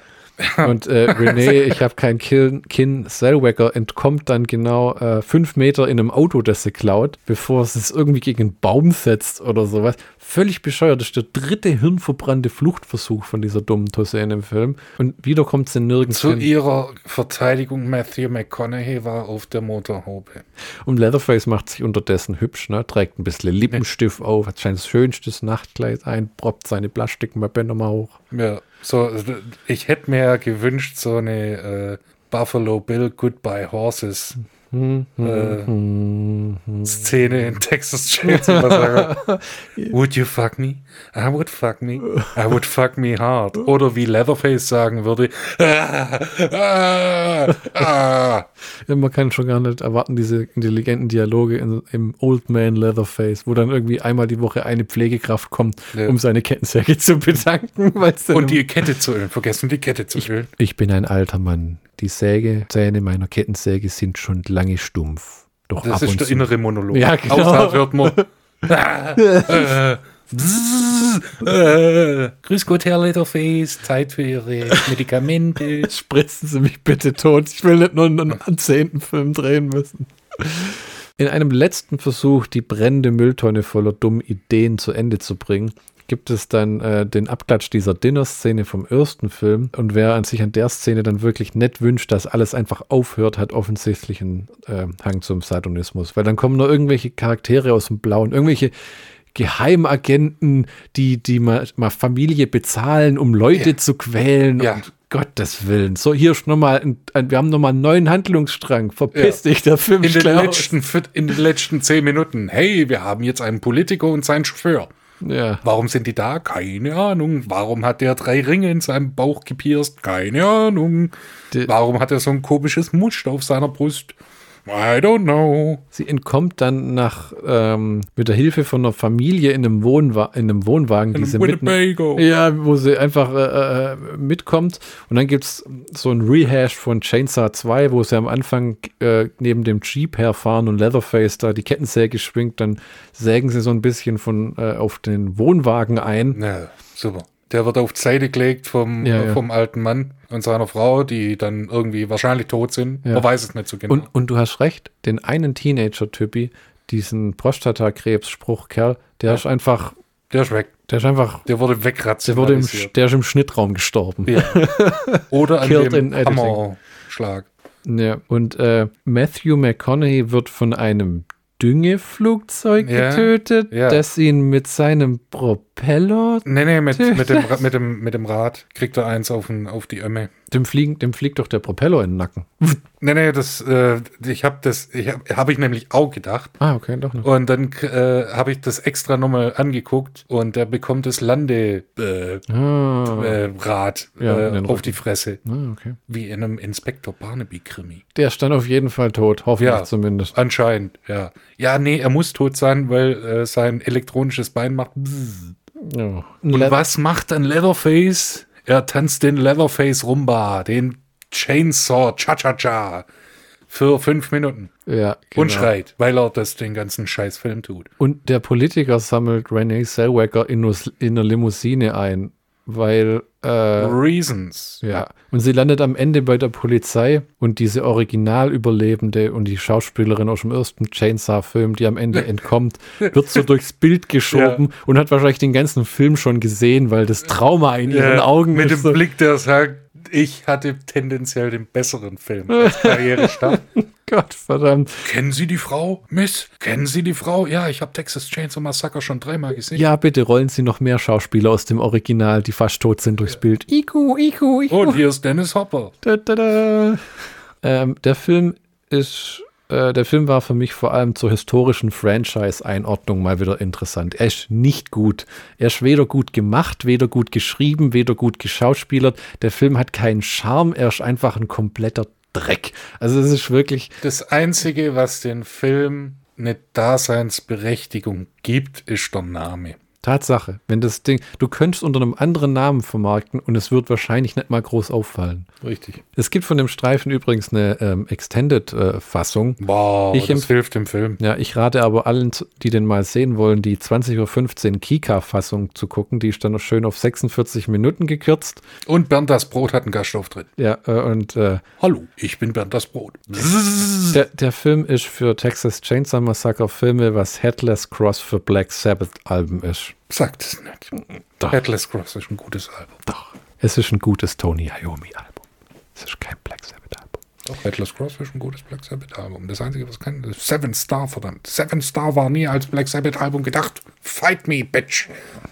Und äh, René, ich habe kein Kinn, Kinn Zellweger, entkommt dann genau äh, fünf Meter in einem Auto, das sie klaut, bevor es es irgendwie gegen einen Baum setzt oder sowas. Völlig bescheuert. Das ist der dritte hirnverbrannte Fluchtversuch von dieser dummen Tusse in dem Film. Und wieder kommt sie nirgends Zu hin. ihrer Verteidigung, Matthew McConaughey war auf der Motorhaube. Und Leatherface macht sich unterdessen hübsch, ne? trägt ein bisschen Lippenstift auf, hat sein schönstes Nachtkleid ein, proppt seine Plastikmappe nochmal hoch. Ja. So, ich hätte mir gewünscht, so eine äh, Buffalo Bill Goodbye Horses äh, Szene in Texas Chainsaw Massacre. would you fuck me? I would fuck me. I would fuck me hard. Oder wie Leatherface sagen würde. Ah, ah, ah. Ja, man kann schon gar nicht erwarten, diese intelligenten Dialoge in, im Old Man Leatherface, wo dann irgendwie einmal die Woche eine Pflegekraft kommt, ja. um seine Kettensäge zu bedanken. Und die Kette zu ölen. Vergessen die Kette zu ölen. Ich, ich bin ein alter Mann. Die Sägezähne meiner Kettensäge sind schon lange stumpf. Doch das ist der zu. innere Monolog. Ja, genau. Außer hört man. Grüß Gott, Herr Leatherface. Zeit für Ihre Medikamente. Spritzen Sie mich bitte tot. Ich will nicht nur einen zehnten Film drehen müssen. In einem letzten Versuch, die brennende Mülltonne voller dummen Ideen zu Ende zu bringen, gibt es dann äh, den Abklatsch dieser Dinner-Szene vom ersten Film. Und wer an sich an der Szene dann wirklich nett wünscht, dass alles einfach aufhört, hat offensichtlich einen äh, Hang zum Satanismus. Weil dann kommen nur irgendwelche Charaktere aus dem Blauen, irgendwelche Geheimagenten, die, die mal, mal Familie bezahlen, um Leute ja. zu quälen. Ja. Und Gottes Willen. So, hier ist nochmal, wir haben nochmal einen neuen Handlungsstrang. Verpiss ja. dich, der Film in den, letzten, in den letzten zehn Minuten. Hey, wir haben jetzt einen Politiker und seinen Chauffeur. Ja. Warum sind die da? Keine Ahnung. Warum hat der drei Ringe in seinem Bauch gepierst? Keine Ahnung. Die Warum hat er so ein komisches Muster auf seiner Brust? I don't know. Sie entkommt dann nach ähm, mit der Hilfe von einer Familie in einem, Wohnwa in einem Wohnwagen, in die sie Winnebago. ja, wo sie einfach äh, äh mitkommt. Und dann gibt es so ein Rehash von Chainsaw 2, wo sie am Anfang äh, neben dem Jeep herfahren und Leatherface da die Kettensäge schwingt. Dann sägen sie so ein bisschen von äh, auf den Wohnwagen ein. Ja, super. Der wird auf die Seite gelegt vom, ja, ja. vom alten Mann und seiner Frau, die dann irgendwie wahrscheinlich tot sind. Ja. Man weiß es nicht so genau. Und, und du hast recht, den einen Teenager-Typi, diesen Prostatakrebs-Spruchkerl, der ist einfach. Der ist weg. Der ist einfach. Der wurde wegratzt. Der, wurde im, der ist im Schnittraum gestorben. Ja. Oder an dem Hammerschlag. Ja, und äh, Matthew McConaughey wird von einem Düngeflugzeug ja, getötet, ja. das ihn mit seinem Propeller. Nee, nee, mit, mit, dem, mit, dem, mit dem Rad kriegt er eins auf, den, auf die Ömme. Dem, fliegen, dem fliegt doch der Propeller in den Nacken. Nee, nee, das, äh, ich habe das, ich habe hab ich nämlich auch gedacht. Ah, okay, doch noch. Und dann äh, habe ich das extra nochmal angeguckt und er bekommt das Landerad äh, ah. äh, ja, äh, auf die Fresse. Ah, okay. Wie in einem Inspektor Barnaby-Krimi. Der stand auf jeden Fall tot, hoffentlich ja, zumindest. Anscheinend, ja. Ja, nee, er muss tot sein, weil äh, sein elektronisches Bein macht. Ja. Und was macht ein Leatherface? Er tanzt den Leatherface Rumba, den Chainsaw Cha-Cha-Cha für fünf Minuten. Ja, genau. Und schreit, weil er das den ganzen Scheißfilm tut. Und der Politiker sammelt Renee Zellweger in, in einer Limousine ein weil äh, Reasons. Ja. Und sie landet am Ende bei der Polizei und diese Originalüberlebende und die Schauspielerin aus dem ersten Chainsaw-Film, die am Ende entkommt, wird so durchs Bild geschoben ja. und hat wahrscheinlich den ganzen Film schon gesehen, weil das Trauma in ihren ja, Augen mit ist. Mit dem Blick, der sagt, ich hatte tendenziell den besseren Film als Karrierestart. Gott verdammt. Kennen Sie die Frau, Miss? Kennen Sie die Frau? Ja, ich habe Texas Chainsaw Massacre schon dreimal gesehen. Ja, bitte rollen Sie noch mehr Schauspieler aus dem Original, die fast tot sind durchs Bild. Iku, Iku, Iku. Und hier ist Dennis Hopper. Da, da, da. Ähm, der Film ist äh, der Film war für mich vor allem zur historischen Franchise-Einordnung mal wieder interessant. Er ist nicht gut. Er ist weder gut gemacht, weder gut geschrieben, weder gut geschauspielert. Der Film hat keinen Charme, er ist einfach ein kompletter Dreck. Also es ist wirklich. Das Einzige, was den Film eine Daseinsberechtigung gibt, ist der Name. Tatsache, wenn das Ding, du könntest unter einem anderen Namen vermarkten und es wird wahrscheinlich nicht mal groß auffallen. Richtig. Es gibt von dem Streifen übrigens eine ähm, Extended-Fassung. Äh, wow, ich das hilft dem Film. Ja, ich rate aber allen, die den mal sehen wollen, die 20.15 Uhr Kika-Fassung zu gucken. Die ist dann noch schön auf 46 Minuten gekürzt. Und Bernd das Brot hat einen Gastauftritt. Ja, äh, und äh, Hallo, ich bin Bernd das Brot. Der, der Film ist für Texas Chainsaw Massacre Filme, was Headless Cross für Black Sabbath Album ist. Sagt es nicht. Doch. Headless Cross ist ein gutes Album. Doch. Es ist ein gutes Tony Iommi Album. Es ist kein Black Sabbath Album. Doch, Headless Cross ist ein gutes Black Sabbath Album. Das Einzige, was kann, ist Seven Star, verdammt. Seven Star war nie als Black Sabbath Album gedacht. Fight me, bitch.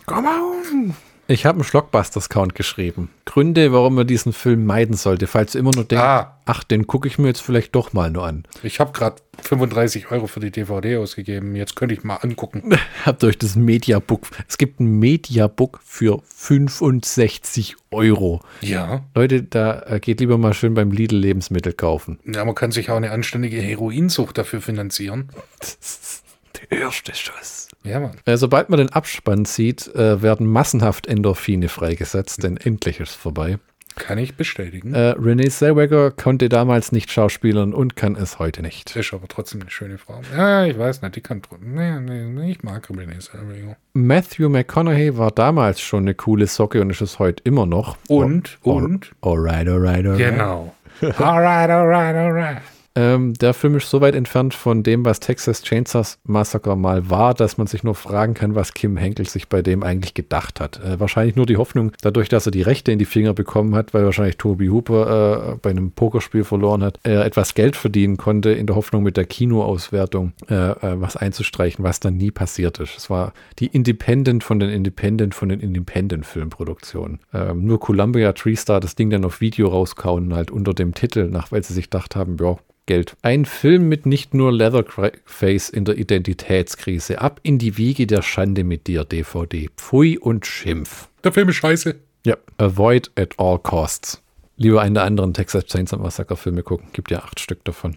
Come on. Ich habe einen Schlockbusters-Count geschrieben. Gründe, warum man diesen Film meiden sollte, falls du immer nur denkst, ah. ach, den gucke ich mir jetzt vielleicht doch mal nur an. Ich habe gerade 35 Euro für die DVD ausgegeben. Jetzt könnte ich mal angucken. Habt euch das Mediabook. Es gibt ein Mediabook für 65 Euro. Ja. Leute, da äh, geht lieber mal schön beim Lidl Lebensmittel kaufen. Ja, man kann sich auch eine anständige Heroinsucht dafür finanzieren. Der erste Schuss. Ja, Mann. Äh, sobald man den Abspann sieht, äh, werden massenhaft Endorphine freigesetzt, denn endlich ist es vorbei. Kann ich bestätigen. Äh, Renee Zellweger konnte damals nicht schauspielern und kann es heute nicht. Ist aber trotzdem eine schöne Frau. Ja, ich weiß nicht, die kann. Nee, nee, ich mag Renee Zellweger. Matthew McConaughey war damals schon eine coole Socke und ist es heute immer noch. Und, oh, und? Alright, alright, alright. Genau. alright, alright, alright. Ähm, der Film ist so weit entfernt von dem, was Texas Chainsaw Massacre mal war, dass man sich nur fragen kann, was Kim Henkel sich bei dem eigentlich gedacht hat. Äh, wahrscheinlich nur die Hoffnung, dadurch, dass er die Rechte in die Finger bekommen hat, weil wahrscheinlich Toby Hooper äh, bei einem Pokerspiel verloren hat, er etwas Geld verdienen konnte, in der Hoffnung mit der Kinoauswertung äh, äh was einzustreichen, was dann nie passiert ist. Es war die Independent von den Independent von den Independent-Filmproduktionen. Ähm, nur Columbia Tree Star das Ding dann auf Video rauskauen, halt unter dem Titel, nach weil sie sich gedacht haben, ja, Geld. Ein Film mit nicht nur Leatherface in der Identitätskrise. Ab in die Wiege der Schande mit dir, DVD. Pfui und Schimpf. Der Film ist scheiße. Ja, avoid at all costs. Lieber einen der anderen Texas Chainsaw Massacre Filme gucken. Gibt ja acht Stück davon.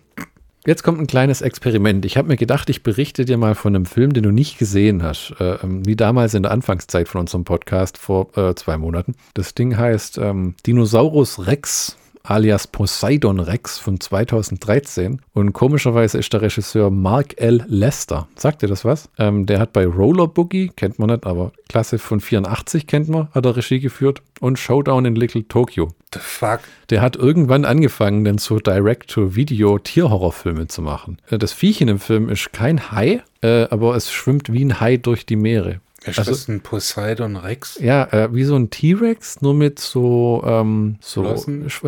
Jetzt kommt ein kleines Experiment. Ich habe mir gedacht, ich berichte dir mal von einem Film, den du nicht gesehen hast. Äh, wie damals in der Anfangszeit von unserem Podcast vor äh, zwei Monaten. Das Ding heißt ähm, Dinosaurus Rex alias Poseidon Rex von 2013. Und komischerweise ist der Regisseur Mark L. Lester. Sagt dir das was? Ähm, der hat bei Roller Boogie, kennt man nicht, aber Klasse von 84 kennt man, hat er Regie geführt. Und Showdown in Little Tokyo. The fuck? Der hat irgendwann angefangen, dann so Direct-to-Video Tierhorrorfilme zu machen. Äh, das Viech in dem Film ist kein Hai, äh, aber es schwimmt wie ein Hai durch die Meere. Ist also, ein Poseidon Rex? Ja, äh, wie so ein T-Rex, nur mit so, ähm, so,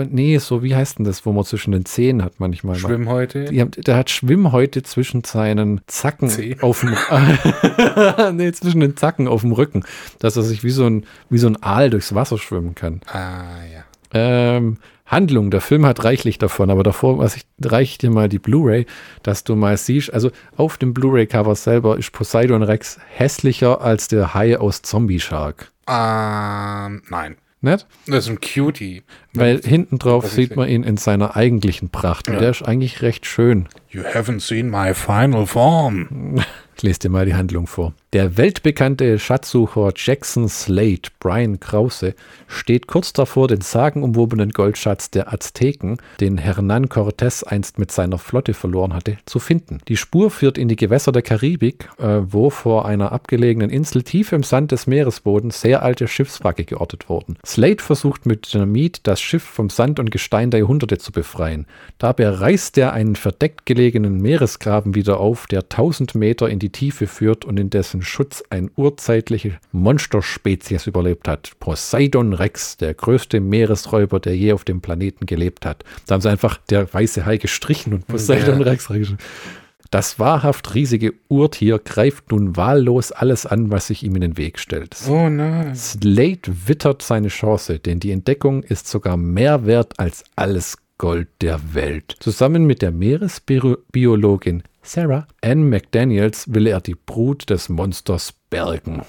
nee, so, wie heißt denn das, wo man zwischen den Zähnen hat manchmal. Schwimmhäute? Die, der hat Schwimmhäute zwischen seinen Zacken Zeh. auf dem, nee, zwischen den Zacken auf dem Rücken, dass er sich wie so ein, wie so ein Aal durchs Wasser schwimmen kann. Ah, ja. Ähm, Handlung. Der Film hat reichlich davon, aber davor was ich, reiche dir mal die Blu-ray, dass du mal siehst. Also auf dem Blu-ray-Cover selber ist Poseidon Rex hässlicher als der Hai aus Zombie Shark. Ähm, nein. Nicht? Das ist ein Cutie. Weil hinten drauf sieht man ihn in seiner eigentlichen Pracht. Und ja. der ist eigentlich recht schön. You haven't seen my final form. Ich lese dir mal die Handlung vor. Der weltbekannte Schatzsucher Jackson Slade, Brian Krause, steht kurz davor, den sagenumwobenen Goldschatz der Azteken, den Hernán Cortés einst mit seiner Flotte verloren hatte, zu finden. Die Spur führt in die Gewässer der Karibik, äh, wo vor einer abgelegenen Insel tief im Sand des Meeresbodens sehr alte Schiffswracke geortet wurden. Slade versucht mit Dynamit das Schiff vom Sand und Gestein der Jahrhunderte zu befreien. Dabei reißt er einen verdeckt gelegenen Meeresgraben wieder auf, der 1000 Meter in die Tiefe führt und in dessen Schutz ein urzeitliche Monsterspezies überlebt hat. Poseidon Rex, der größte Meeresräuber, der je auf dem Planeten gelebt hat. Da haben sie einfach der weiße Hai gestrichen und Poseidon ja. Rex reingeschrieben. Das wahrhaft riesige Urtier greift nun wahllos alles an, was sich ihm in den Weg stellt. Oh nein. Slade wittert seine Chance, denn die Entdeckung ist sogar mehr wert als alles Gold der Welt. Zusammen mit der Meeresbiologin Sarah Ann McDaniels will er die Brut des Monsters bergen.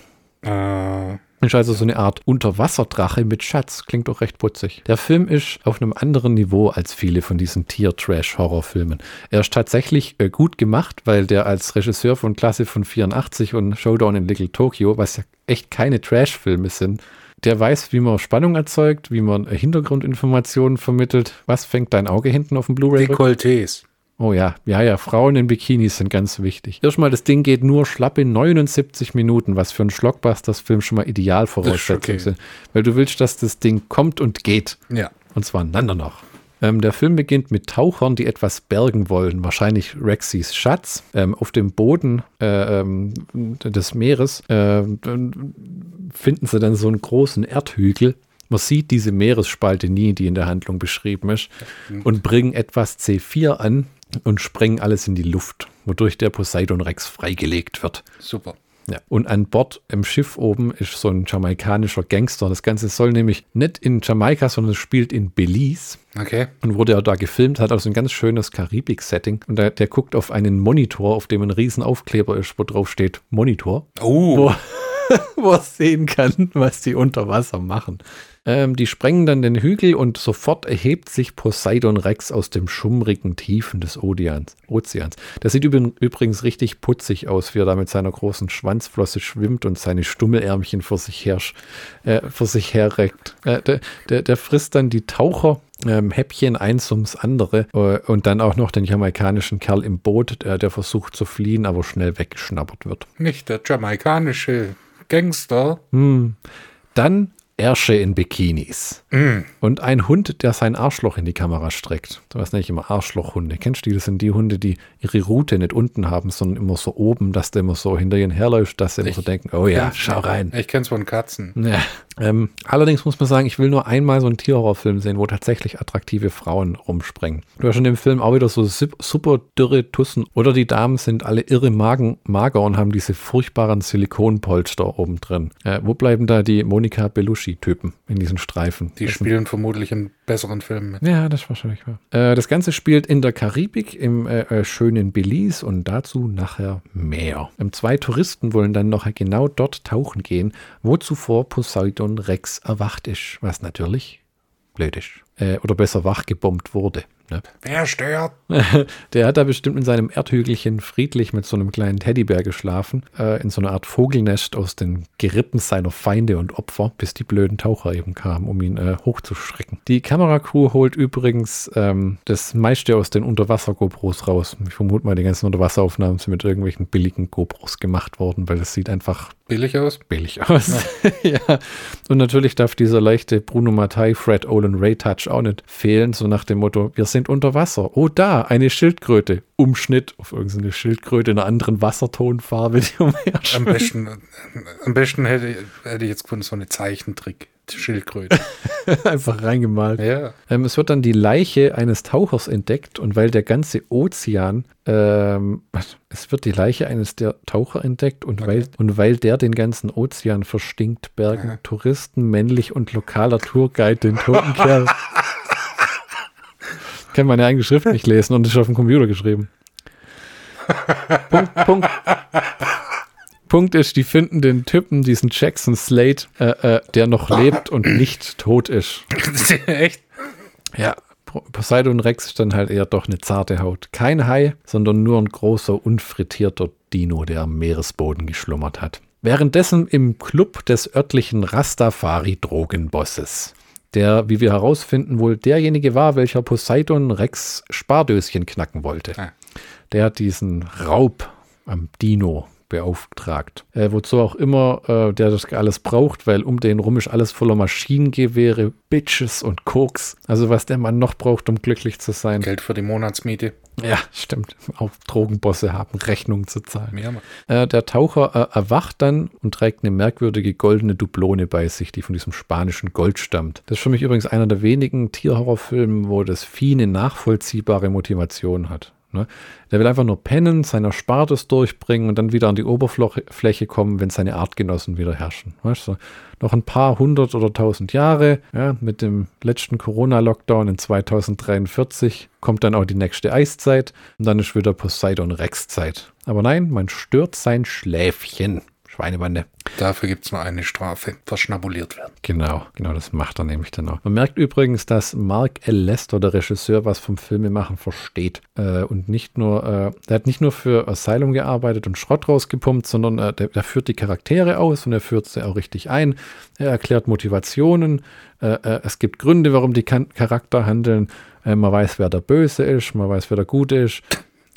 Äh. Ist also so eine Art Unterwasserdrache mit Schatz. Klingt doch recht putzig. Der Film ist auf einem anderen Niveau als viele von diesen Tier-Trash-Horrorfilmen. Er ist tatsächlich äh, gut gemacht, weil der als Regisseur von Klasse von 84 und Showdown in Little Tokyo, was ja echt keine Trash-Filme sind, der weiß, wie man Spannung erzeugt, wie man Hintergrundinformationen vermittelt. Was fängt dein Auge hinten auf dem Blu-ray? Dekolletés. Oh ja, ja, ja, Frauen in Bikinis sind ganz wichtig. Erstmal, das Ding geht nur schlappe 79 Minuten, was für einen Schlockbusters-Film schon mal ideal Voraussetzungen okay. Weil du willst, dass das Ding kommt und geht. Ja. Und zwar einander noch. Ähm, der Film beginnt mit Tauchern, die etwas bergen wollen, wahrscheinlich Rexys Schatz. Ähm, auf dem Boden äh, ähm, des Meeres äh, finden sie dann so einen großen Erdhügel. Man sieht diese Meeresspalte nie, die in der Handlung beschrieben ist, und bringen etwas C4 an und sprengen alles in die Luft, wodurch der Poseidon Rex freigelegt wird. Super. Ja. Und an Bord im Schiff oben ist so ein jamaikanischer Gangster. Das Ganze soll nämlich nicht in Jamaika, sondern es spielt in Belize. Okay. Und wurde er da gefilmt, hat also ein ganz schönes Karibik-Setting. Und der, der, guckt auf einen Monitor, auf dem ein riesen Aufkleber ist, wo drauf steht Monitor. Oh. Wo, wo er sehen kann, was die unter Wasser machen. Ähm, die sprengen dann den Hügel und sofort erhebt sich Poseidon Rex aus dem schummrigen Tiefen des Ozeans. Ozeans. Das sieht übrigens richtig putzig aus, wie er da mit seiner großen Schwanzflosse schwimmt und seine Stummelärmchen vor sich her, äh, vor sich herreckt. Äh, der, der, der, frisst dann die Taucher ähm, Häppchen eins ums andere äh, und dann auch noch den jamaikanischen Kerl im Boot, der, der versucht zu fliehen, aber schnell weggeschnappert wird. Nicht der jamaikanische Gangster. Hm. Dann Ärsche in Bikinis. Mm. Und ein Hund, der sein Arschloch in die Kamera streckt. Du weißt nicht immer Arschlochhunde. Kennst du die? Das sind die Hunde, die ihre Route nicht unten haben, sondern immer so oben, dass der immer so hinter ihnen herläuft, dass sie immer so denken, oh ja, schau rein. Ich kenn's von Katzen. Ja. Ähm, allerdings muss man sagen, ich will nur einmal so einen Tierhorrorfilm sehen, wo tatsächlich attraktive Frauen rumspringen. Du hast in dem Film auch wieder so super dürre Tussen oder die Damen sind alle irre Magen, mager und haben diese furchtbaren Silikonpolster oben drin. Äh, wo bleiben da die Monika Belushi-Typen in diesen Streifen? Die spielen vermutlich in besseren Filmen mit. Ja, das ist wahrscheinlich wahr. Äh, das Ganze spielt in der Karibik im äh, äh schönen Belize und dazu nachher mehr. Ähm, zwei Touristen wollen dann noch genau dort tauchen gehen, wo zuvor Poseidon Rex erwacht ist, was natürlich blöd ist. Äh, oder besser wachgebombt wurde. Ne? Wer stört? Der hat da bestimmt in seinem Erdhügelchen friedlich mit so einem kleinen Teddybär geschlafen, äh, in so einer Art Vogelnest aus den Gerippen seiner Feinde und Opfer, bis die blöden Taucher eben kamen, um ihn äh, hochzuschrecken. Die Kameracrew holt übrigens ähm, das meiste aus den Unterwasser-GoPros raus. Ich vermute mal, die ganzen Unterwasseraufnahmen sind mit irgendwelchen billigen GoPros gemacht worden, weil es sieht einfach billig aus. Billig aus. Ja. ja. Und natürlich darf dieser leichte Bruno Mattei, Fred Olin Ray Touch auch nicht fehlen, so nach dem Motto, wir sind sind unter Wasser. Oh, da, eine Schildkröte. Umschnitt auf irgendeine Schildkröte in einer anderen Wassertonfarbe, die. Am besten, am besten hätte, hätte ich jetzt gefunden, so eine Zeichentrick. Schildkröte. Einfach reingemalt. Ja. Ähm, es wird dann die Leiche eines Tauchers entdeckt und weil der ganze Ozean, ähm, es wird die Leiche eines der Taucher entdeckt und, okay. weil, und weil der den ganzen Ozean verstinkt, bergen ja. Touristen, männlich und lokaler Tourguide den toten Kerl. kann meine eigene Schrift nicht lesen und ist auf dem Computer geschrieben. Punkt, Punkt. Punkt ist, die finden den Typen, diesen Jackson Slate, äh, äh, der noch lebt und nicht tot ist. Echt? Ja. Poseidon Rex ist dann halt eher doch eine zarte Haut. Kein Hai, sondern nur ein großer, unfrittierter Dino, der am Meeresboden geschlummert hat. Währenddessen im Club des örtlichen Rastafari-Drogenbosses der, wie wir herausfinden, wohl derjenige war, welcher Poseidon Rex Spardöschen knacken wollte. Ah. Der hat diesen Raub am Dino beauftragt. Äh, wozu auch immer äh, der das alles braucht, weil um den rum ist alles voller Maschinengewehre, Bitches und Koks. Also was der Mann noch braucht, um glücklich zu sein. Geld für die Monatsmiete. Ja, stimmt. Auch Drogenbosse haben Rechnungen zu zahlen. Ja, äh, der Taucher äh, erwacht dann und trägt eine merkwürdige goldene Dublone bei sich, die von diesem spanischen Gold stammt. Das ist für mich übrigens einer der wenigen Tierhorrorfilme, wo das Vieh eine nachvollziehbare Motivation hat. Ne? Der will einfach nur pennen, seiner Spartes durchbringen und dann wieder an die Oberfläche kommen, wenn seine Artgenossen wieder herrschen. Weißt du? Noch ein paar hundert oder tausend Jahre, ja, mit dem letzten Corona-Lockdown in 2043 kommt dann auch die nächste Eiszeit und dann ist wieder Poseidon Rex-Zeit. Aber nein, man stört sein Schläfchen. Schweinebande. Dafür gibt es nur eine Strafe, verschnabuliert werden. Genau, genau, das macht er nämlich dann auch. Man merkt übrigens, dass Mark L. Lester, der Regisseur, was vom Filmemachen versteht. Äh, und nicht nur, äh, der hat nicht nur für Asylum gearbeitet und Schrott rausgepumpt, sondern äh, der, der, führt die Charaktere aus und er führt sie auch richtig ein. Er erklärt Motivationen. Äh, äh, es gibt Gründe, warum die Charakter handeln. Äh, man weiß, wer der Böse ist, man weiß, wer der Gute ist.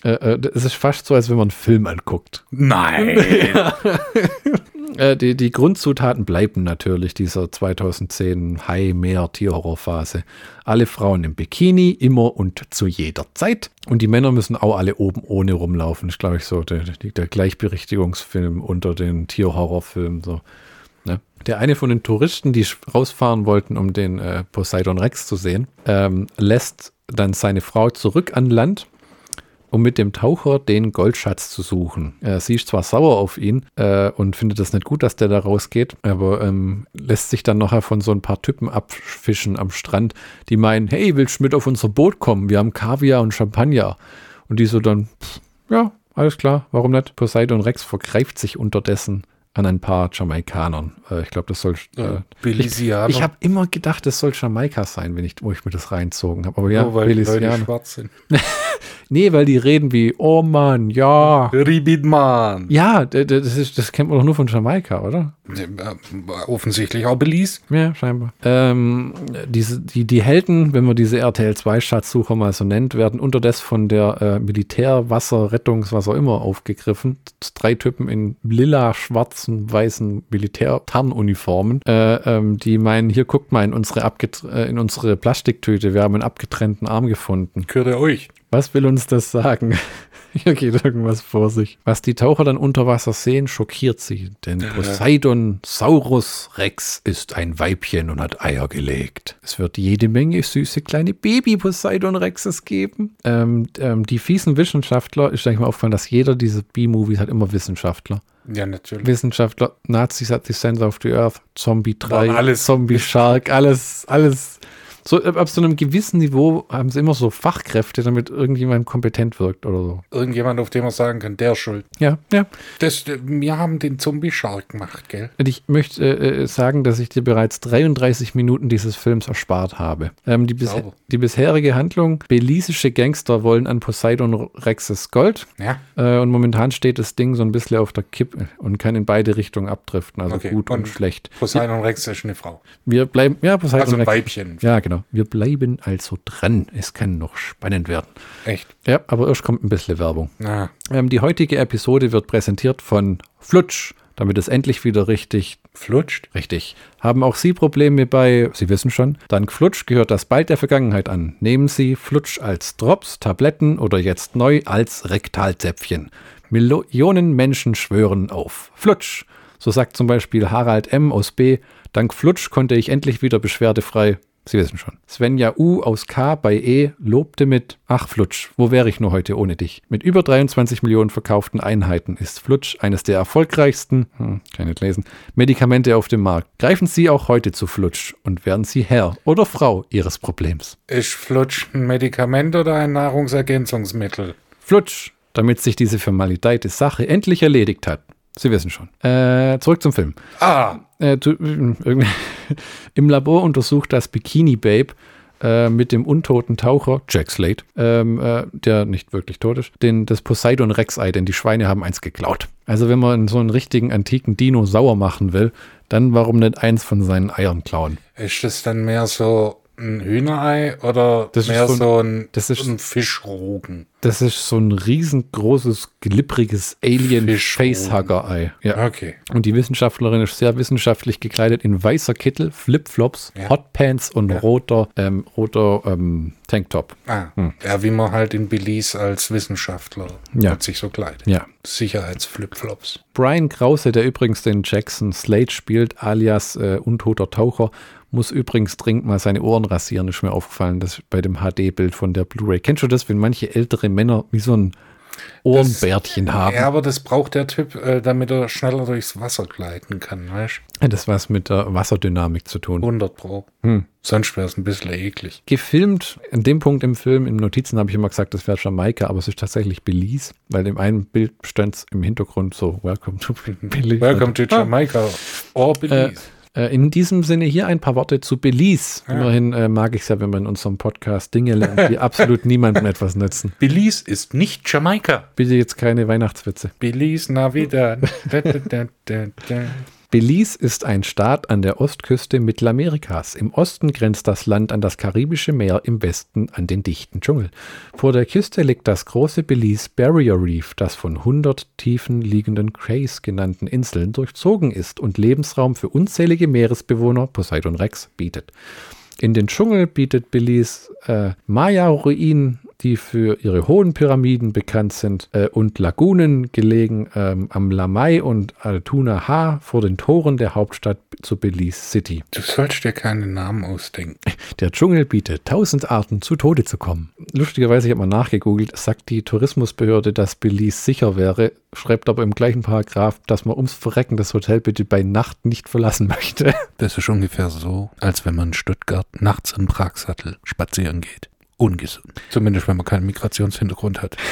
Äh, äh, es ist fast so, als wenn man einen Film anguckt. Nein! äh, die, die Grundzutaten bleiben natürlich dieser 2010 High-Meer-Tierhorror-Phase. Alle Frauen im Bikini, immer und zu jeder Zeit. Und die Männer müssen auch alle oben ohne rumlaufen. Das ist, glaube ich, so der, der Gleichberechtigungsfilm unter den Tierhorrorfilmen. So. Ne? Der eine von den Touristen, die rausfahren wollten, um den äh, Poseidon Rex zu sehen, ähm, lässt dann seine Frau zurück an Land um mit dem Taucher den Goldschatz zu suchen. Sie ist zwar sauer auf ihn äh, und findet das nicht gut, dass der da rausgeht, aber ähm, lässt sich dann nachher von so ein paar Typen abfischen am Strand, die meinen, hey, willst du mit auf unser Boot kommen? Wir haben Kaviar und Champagner. Und die so dann, pff, ja, alles klar, warum nicht? Poseidon Rex vergreift sich unterdessen an ein paar Jamaikanern. Äh, ich glaube, das soll. Äh, Belizianer. Ich, ich habe immer gedacht, das soll Jamaika sein, wenn ich, wo ich mir das reinzogen habe. Aber ja, Nur weil Belizianer. die Leute schwarz sind. Nee, weil die reden wie, oh Mann, ja. Ribidman. Ja, das, ist, das kennt man doch nur von Jamaika, oder? Offensichtlich auch Belize. Ja, scheinbar. Ähm, diese, die, die Helden, wenn man diese RTL 2-Schatzsucher mal so nennt, werden unterdessen von der äh, Militär, Wasser, Rettungs, was auch immer aufgegriffen. Drei Typen in lila, schwarzen, weißen Militär-Tarnuniformen, äh, ähm, die meinen, hier guckt mal in unsere, äh, in unsere Plastiktüte, wir haben einen abgetrennten Arm gefunden. Er euch? Was will uns das sagen? Hier geht irgendwas vor sich. Was die Taucher dann unter Wasser sehen, schockiert sie. Denn Poseidon Saurus Rex ist ein Weibchen und hat Eier gelegt. Es wird jede Menge süße kleine Baby-Poseidon Rexes geben. Ähm, ähm, die fiesen Wissenschaftler, ist eigentlich mal aufgefallen, dass jeder dieser B-Movies hat immer Wissenschaftler. Ja, natürlich. Wissenschaftler, Nazis at the Center of the Earth, Zombie 3, Zombie Shark, alles, alles so, ab so einem gewissen Niveau haben sie immer so Fachkräfte, damit irgendjemand kompetent wirkt oder so. Irgendjemand, auf dem man sagen kann, der ist schuld. Ja, ja. Das, wir haben den Zombie-Shark gemacht, gell? Und ich möchte äh, äh sagen, dass ich dir bereits 33 Minuten dieses Films erspart habe. Ähm, die, bis die, bisherige Handlung, belisische Gangster wollen an Poseidon Rexes Gold. Ja. Äh, und momentan steht das Ding so ein bisschen auf der Kippe und kann in beide Richtungen abdriften, also okay. gut und, und, schlecht. Poseidon Rex ist eine Frau. Wir bleiben, ja, Poseidon also ein Rex. Weibchen. Ja, genau genau. Wir bleiben also dran. Es kann noch spannend werden. Echt? Ja, aber erst kommt ein bisschen Werbung. Ah. Ähm, die heutige Episode wird präsentiert von Flutsch, damit es endlich wieder richtig flutscht. Richtig. Haben auch Sie Probleme bei, Sie wissen schon, dank Flutsch gehört das bald der Vergangenheit an. Nehmen Sie Flutsch als Drops, Tabletten oder jetzt neu als Rektalzäpfchen. Millionen Menschen schwören auf Flutsch. So sagt zum Beispiel Harald M. aus B. Dank Flutsch konnte ich endlich wieder beschwerdefrei Sie wissen schon. Svenja U aus K bei E lobte mit Ach Flutsch, wo wäre ich nur heute ohne dich? Mit über 23 Millionen verkauften Einheiten ist Flutsch eines der erfolgreichsten, hm, kann nicht lesen, Medikamente auf dem Markt. Greifen Sie auch heute zu Flutsch und werden Sie Herr oder Frau Ihres Problems. Ist Flutsch ein Medikament oder ein Nahrungsergänzungsmittel? Flutsch, damit sich diese formalitäte Sache endlich erledigt hat. Sie wissen schon. Äh, zurück zum Film. Ah. Äh, du, Im Labor untersucht das Bikini Babe äh, mit dem untoten Taucher Jack Slate, ähm, äh, der nicht wirklich tot ist, den, das Poseidon Rex-Ei, denn die Schweine haben eins geklaut. Also wenn man so einen richtigen antiken Dino sauer machen will, dann warum nicht eins von seinen Eiern klauen? Ist das dann mehr so ein Hühnerei oder das mehr so, so ein, das ist, ein Fischrogen? Das ist so ein riesengroßes, glibbriges Alien-Facehugger-Ei. Ja. Okay. Und die Wissenschaftlerin ist sehr wissenschaftlich gekleidet in weißer Kittel, Flipflops, ja. Hotpants und ja. roter, ähm, roter ähm, Tanktop. Ah, hm. ja, wie man halt in Belize als Wissenschaftler ja. sich so kleidet. Ja. Sicherheitsflipflops. Brian Krause, der übrigens den Jackson Slade spielt, alias äh, Untoter Taucher, muss übrigens dringend mal seine Ohren rasieren, ist mir aufgefallen, das bei dem HD-Bild von der Blu-ray. Kennst du das, wenn manche ältere Männer wie so ein Ohrenbärtchen das, haben? Ja, aber das braucht der Typ, äh, damit er schneller durchs Wasser gleiten kann, weißt du? Das was mit der Wasserdynamik zu tun. 100 Pro. Hm. Sonst wäre es ein bisschen eklig. Gefilmt, an dem Punkt im Film, im Notizen habe ich immer gesagt, das wäre Jamaika, aber es ist tatsächlich Belize, weil im einen Bild stand im Hintergrund so Welcome to Belize. Welcome to Jamaica or Belize. Äh, äh, in diesem Sinne hier ein paar Worte zu Belize. Ja. Immerhin äh, mag ich es ja, wenn man in unserem Podcast Dinge lernt, die absolut niemandem etwas nützen. Belize ist nicht Jamaika. Bitte jetzt keine Weihnachtswitze. Belize Navidad. Belize ist ein Staat an der Ostküste Mittelamerikas. Im Osten grenzt das Land an das Karibische Meer, im Westen an den dichten Dschungel. Vor der Küste liegt das große Belize Barrier Reef, das von 100 tiefen liegenden Crays genannten Inseln durchzogen ist und Lebensraum für unzählige Meeresbewohner, Poseidon Rex, bietet. In den Dschungel bietet Belize äh, Maya-Ruinen die für ihre hohen Pyramiden bekannt sind, äh, und Lagunen gelegen ähm, am Lamai und Altuna Ha vor den Toren der Hauptstadt zu Belize City. Du sollst dir keinen Namen ausdenken. Der Dschungel bietet tausend Arten, zu Tode zu kommen. Lustigerweise, ich habe mal nachgegoogelt, sagt die Tourismusbehörde, dass Belize sicher wäre, schreibt aber im gleichen Paragraph, dass man ums Verrecken das Hotel bitte bei Nacht nicht verlassen möchte. Das ist ungefähr so, als wenn man in Stuttgart nachts im Pragsattel spazieren geht ungesund. Zumindest wenn man keinen Migrationshintergrund hat.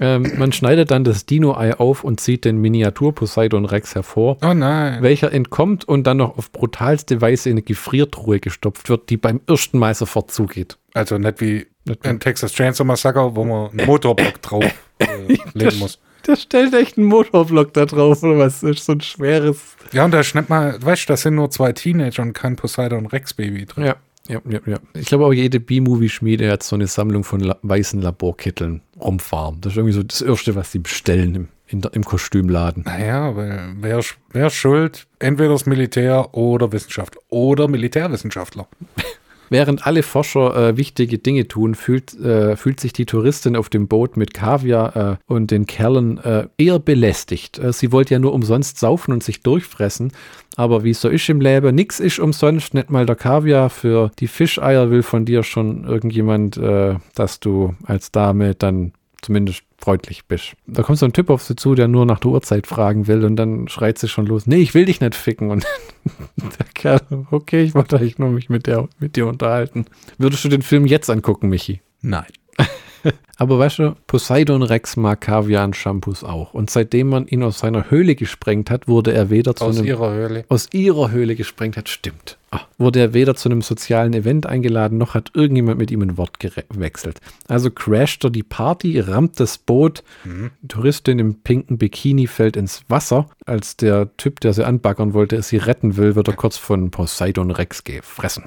Ähm, man schneidet dann das Dino-Ei auf und zieht den Miniatur-Poseidon Rex hervor. Oh nein. Welcher entkommt und dann noch auf brutalste Weise in eine Gefriertruhe gestopft wird, die beim ersten Mal sofort zugeht. Also nicht wie ein Texas Chainsaw Massacre, wo man einen Motorblock drauf äh, legen muss. Der stellt echt einen Motorblock da drauf, oder was? Das ist so ein schweres. Ja, und da schnappt mal, weißt du, da sind nur zwei Teenager und kein Poseidon Rex Baby drin. Ja. Ja, ja, ja. Ich glaube auch jede B-Movie-Schmiede hat so eine Sammlung von la weißen Laborkitteln rumfahren. Das ist irgendwie so das Erste, was sie bestellen im, in im Kostümladen. Naja, wer, wer schuld? Entweder das Militär oder Wissenschaftler. Oder Militärwissenschaftler. Während alle Forscher äh, wichtige Dinge tun, fühlt, äh, fühlt sich die Touristin auf dem Boot mit Kaviar äh, und den Kerlen äh, eher belästigt. Äh, sie wollte ja nur umsonst saufen und sich durchfressen. Aber wie es so ist im Leben, nix ist umsonst, nicht mal der Kaviar für die Fischeier will von dir schon irgendjemand, äh, dass du als Dame dann zumindest freundlich bist. Da kommt so ein Typ auf sie zu, der nur nach der Uhrzeit fragen will und dann schreit sie schon los, nee, ich will dich nicht ficken. Und der Kerl, okay, ich wollte eigentlich nur mich mit, der, mit dir unterhalten. Würdest du den Film jetzt angucken, Michi? Nein. Aber weißt du, Poseidon Rex mag Kaviar und Shampoos auch. Und seitdem man ihn aus seiner Höhle gesprengt hat, wurde er weder zu aus einem... ihrer Höhle. Aus ihrer Höhle gesprengt hat, stimmt. Ah, wurde er weder zu einem sozialen Event eingeladen, noch hat irgendjemand mit ihm ein Wort gewechselt. Also crasht er die Party, rammt das Boot, mhm. Touristin im pinken Bikini fällt ins Wasser. Als der Typ, der sie anbaggern wollte, sie retten will, wird er kurz von Poseidon Rex gefressen.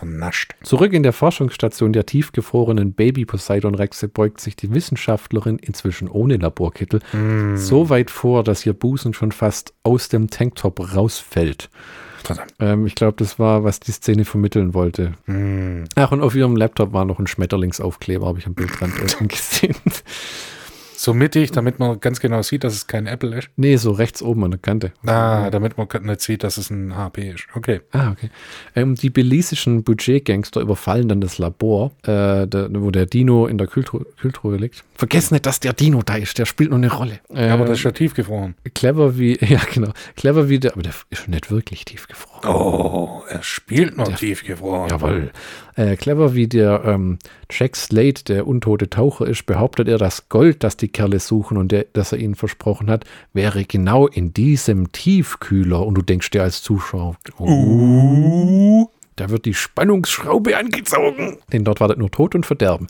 Vernascht. Zurück in der Forschungsstation der tiefgefrorenen Baby Poseidon Rexe beugt sich die Wissenschaftlerin inzwischen ohne Laborkittel mm. so weit vor, dass ihr Busen schon fast aus dem Tanktop rausfällt. Ähm, ich glaube, das war, was die Szene vermitteln wollte. Mm. Ach, und auf ihrem Laptop war noch ein Schmetterlingsaufkleber, habe ich am Bildrand gesehen. So mittig, damit man ganz genau sieht, dass es kein Apple ist? Nee, so rechts oben an der Kante. Ah, damit man nicht sieht, dass es ein HP ist. Okay. Ah, okay. Ähm, die belisischen Budgetgangster überfallen dann das Labor, äh, der, wo der Dino in der Kühltruhe liegt. Vergesst nicht, dass der Dino da ist, der spielt nur eine Rolle. Äh, ja, aber das ist ja tiefgefroren. Clever wie, ja genau, clever wie der, aber der ist nicht wirklich tiefgefroren. Oh, er spielt noch der, tiefgefroren. Jawohl. Äh, clever wie der ähm, Jack Slade, der untote Taucher ist, behauptet er, das Gold, das die Kerle suchen und der, das er ihnen versprochen hat, wäre genau in diesem Tiefkühler. Und du denkst dir als Zuschauer, oh, uh. da wird die Spannungsschraube angezogen. Denn dort wartet nur Tod und Verderben.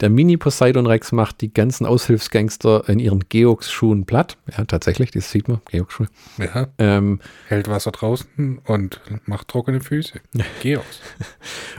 Der Mini-Poseidon Rex macht die ganzen Aushilfsgangster in ihren Geox-Schuhen platt. Ja, tatsächlich, das sieht man, Geox-Schuhe. Ja. Ähm, Hält Wasser draußen und macht trockene Füße. Geox.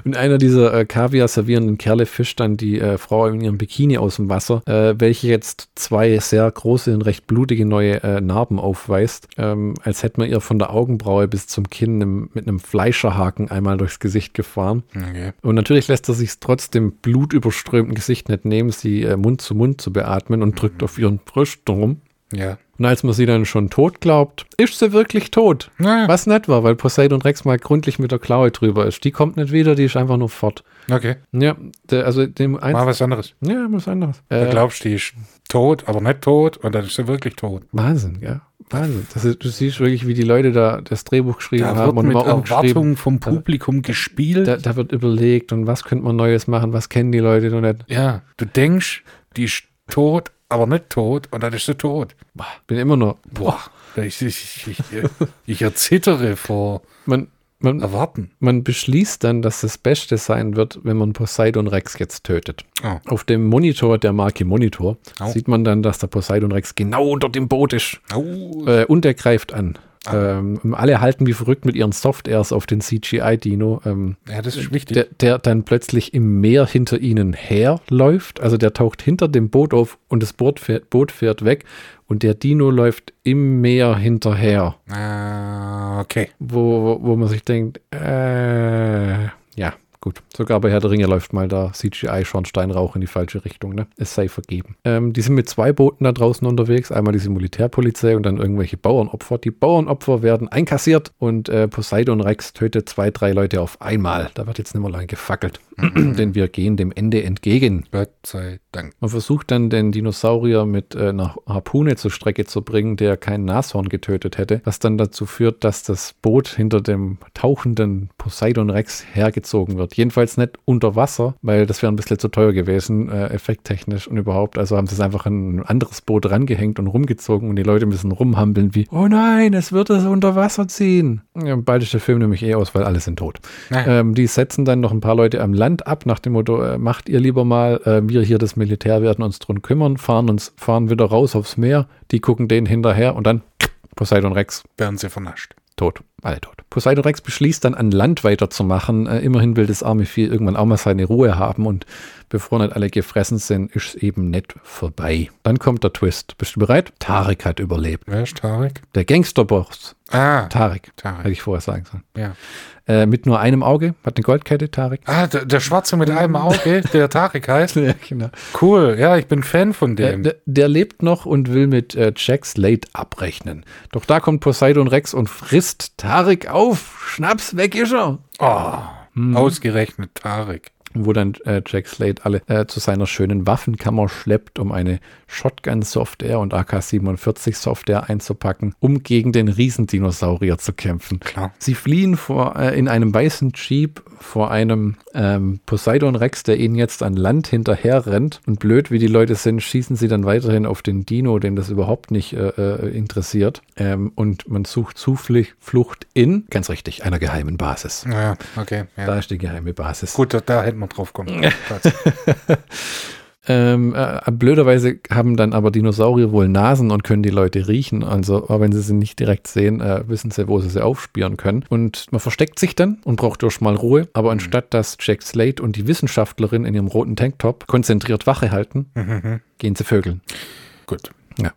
und einer dieser äh, Kaviar servierenden Kerle fischt dann die äh, Frau in ihrem Bikini aus dem Wasser, äh, welche jetzt zwei sehr große und recht blutige neue äh, Narben aufweist, ähm, als hätte man ihr von der Augenbraue bis zum Kinn im, mit einem Fleischerhaken einmal durchs Gesicht gefahren. Okay. Und natürlich lässt er sich trotzdem blutüberströmten Gesicht Gesicht nicht nehmen, sie äh, Mund zu Mund zu beatmen und drückt mhm. auf ihren Brüsten rum. Ja. Und als man sie dann schon tot glaubt, ist sie wirklich tot. Ja. Was nett war, weil Poseidon Rex mal gründlich mit der Klaue drüber ist. Die kommt nicht wieder, die ist einfach nur fort. Okay. Ja, der, also dem Mal was anderes. Ja, was anderes. Du glaubst, die ist tot, aber nicht tot und dann ist sie wirklich tot. Wahnsinn, ja. Wahnsinn. Das ist, du siehst wirklich, wie die Leute da das Drehbuch geschrieben da haben. Wird und mit Erwartungen vom Publikum gespielt. Da, da, wird überlegt und was könnte man Neues machen, was kennen die Leute noch nicht. Ja, du denkst, die ist tot, aber nicht tot und dann ist sie tot. Bin immer noch. Boah, ich, ich, ich, ich erzittere vor. Man, man, erwarten. Man beschließt dann, dass das Beste sein wird, wenn man Poseidon Rex jetzt tötet. Oh. Auf dem Monitor der Marke Monitor oh. sieht man dann, dass der Poseidon Rex genau unter dem Boot ist. Oh. Äh, und er greift an. Ah. Ähm, alle halten wie verrückt mit ihren Softairs auf den CGI-Dino. Ähm, ja, das ist wichtig. Der, der, dann plötzlich im Meer hinter ihnen herläuft. Also der taucht hinter dem Boot auf und das Boot fährt, Boot fährt weg und der Dino läuft im Meer hinterher. Ah, okay. Wo, wo man sich denkt, äh, ja, Gut, sogar bei Herr der Ringe läuft mal da CGI-Schornsteinrauch in die falsche Richtung, ne? Es sei vergeben. Ähm, die sind mit zwei Booten da draußen unterwegs. Einmal diese Militärpolizei und dann irgendwelche Bauernopfer. Die Bauernopfer werden einkassiert und äh, Poseidon Rex tötet zwei, drei Leute auf einmal. Da wird jetzt nicht mehr lange gefackelt. denn wir gehen dem Ende entgegen. Gott sei Dank. Man versucht dann den Dinosaurier mit äh, einer Harpune zur Strecke zu bringen, der kein Nashorn getötet hätte, was dann dazu führt, dass das Boot hinter dem tauchenden Poseidon Rex hergezogen wird wird. Jedenfalls nicht unter Wasser, weil das wäre ein bisschen zu teuer gewesen, äh, effekttechnisch und überhaupt. Also haben sie es einfach an ein anderes Boot rangehängt und rumgezogen und die Leute müssen rumhampeln wie, oh nein, es wird es unter Wasser ziehen. Ja, bald ist der Film nämlich eh aus, weil alle sind tot. Ähm, die setzen dann noch ein paar Leute am Land ab, nach dem Motto, äh, macht ihr lieber mal, äh, wir hier das Militär werden uns drum kümmern, fahren uns, fahren wieder raus aufs Meer, die gucken denen hinterher und dann Poseidon Rex. Werden sie vernascht. Tot. Alle tot. Poseidon Rex beschließt dann an Land weiterzumachen. Äh, immerhin will das arme Vieh irgendwann auch mal seine Ruhe haben und bevor nicht alle gefressen sind, ist es eben nicht vorbei. Dann kommt der Twist. Bist du bereit? Tarek hat überlebt. Wer ist Tarek? Der Gangsterboss. Ah. Tarek. Tarek. Hätte ich vorher sagen sollen. Ja. Äh, mit nur einem Auge, hat eine Goldkette, Tarek. Ah, der, der Schwarze mit einem Auge, der Tarek heißt. Ja, genau. Cool, ja, ich bin Fan von Der, dem. der, der lebt noch und will mit äh, Jack Slate abrechnen. Doch da kommt Poseidon Rex und frisst Tarek auf. Schnaps, weg ist er. oh, Mhm. ausgerechnet Tarek. Wo dann äh, Jack Slate alle äh, zu seiner schönen Waffenkammer schleppt, um eine Shotgun-Software und AK-47-Software einzupacken, um gegen den Riesendinosaurier zu kämpfen. Klar. Sie fliehen vor, äh, in einem weißen Jeep vor einem ähm, Poseidon Rex, der ihnen jetzt an Land hinterher rennt. Und blöd wie die Leute sind, schießen sie dann weiterhin auf den Dino, den das überhaupt nicht äh, äh, interessiert. Ähm, und man sucht Zuflucht in, ganz richtig, einer geheimen Basis. Ja, okay. Ja. Da ist die geheime Basis. Gut, da, da hätten wir drauf kommen. Ähm, äh, blöderweise haben dann aber Dinosaurier wohl Nasen und können die Leute riechen. Also, aber wenn sie sie nicht direkt sehen, äh, wissen sie, wo sie sie aufspüren können. Und man versteckt sich dann und braucht durch mal Ruhe. Aber anstatt dass Jack Slate und die Wissenschaftlerin in ihrem roten Tanktop konzentriert Wache halten, gehen sie vögeln. Gut. Ja.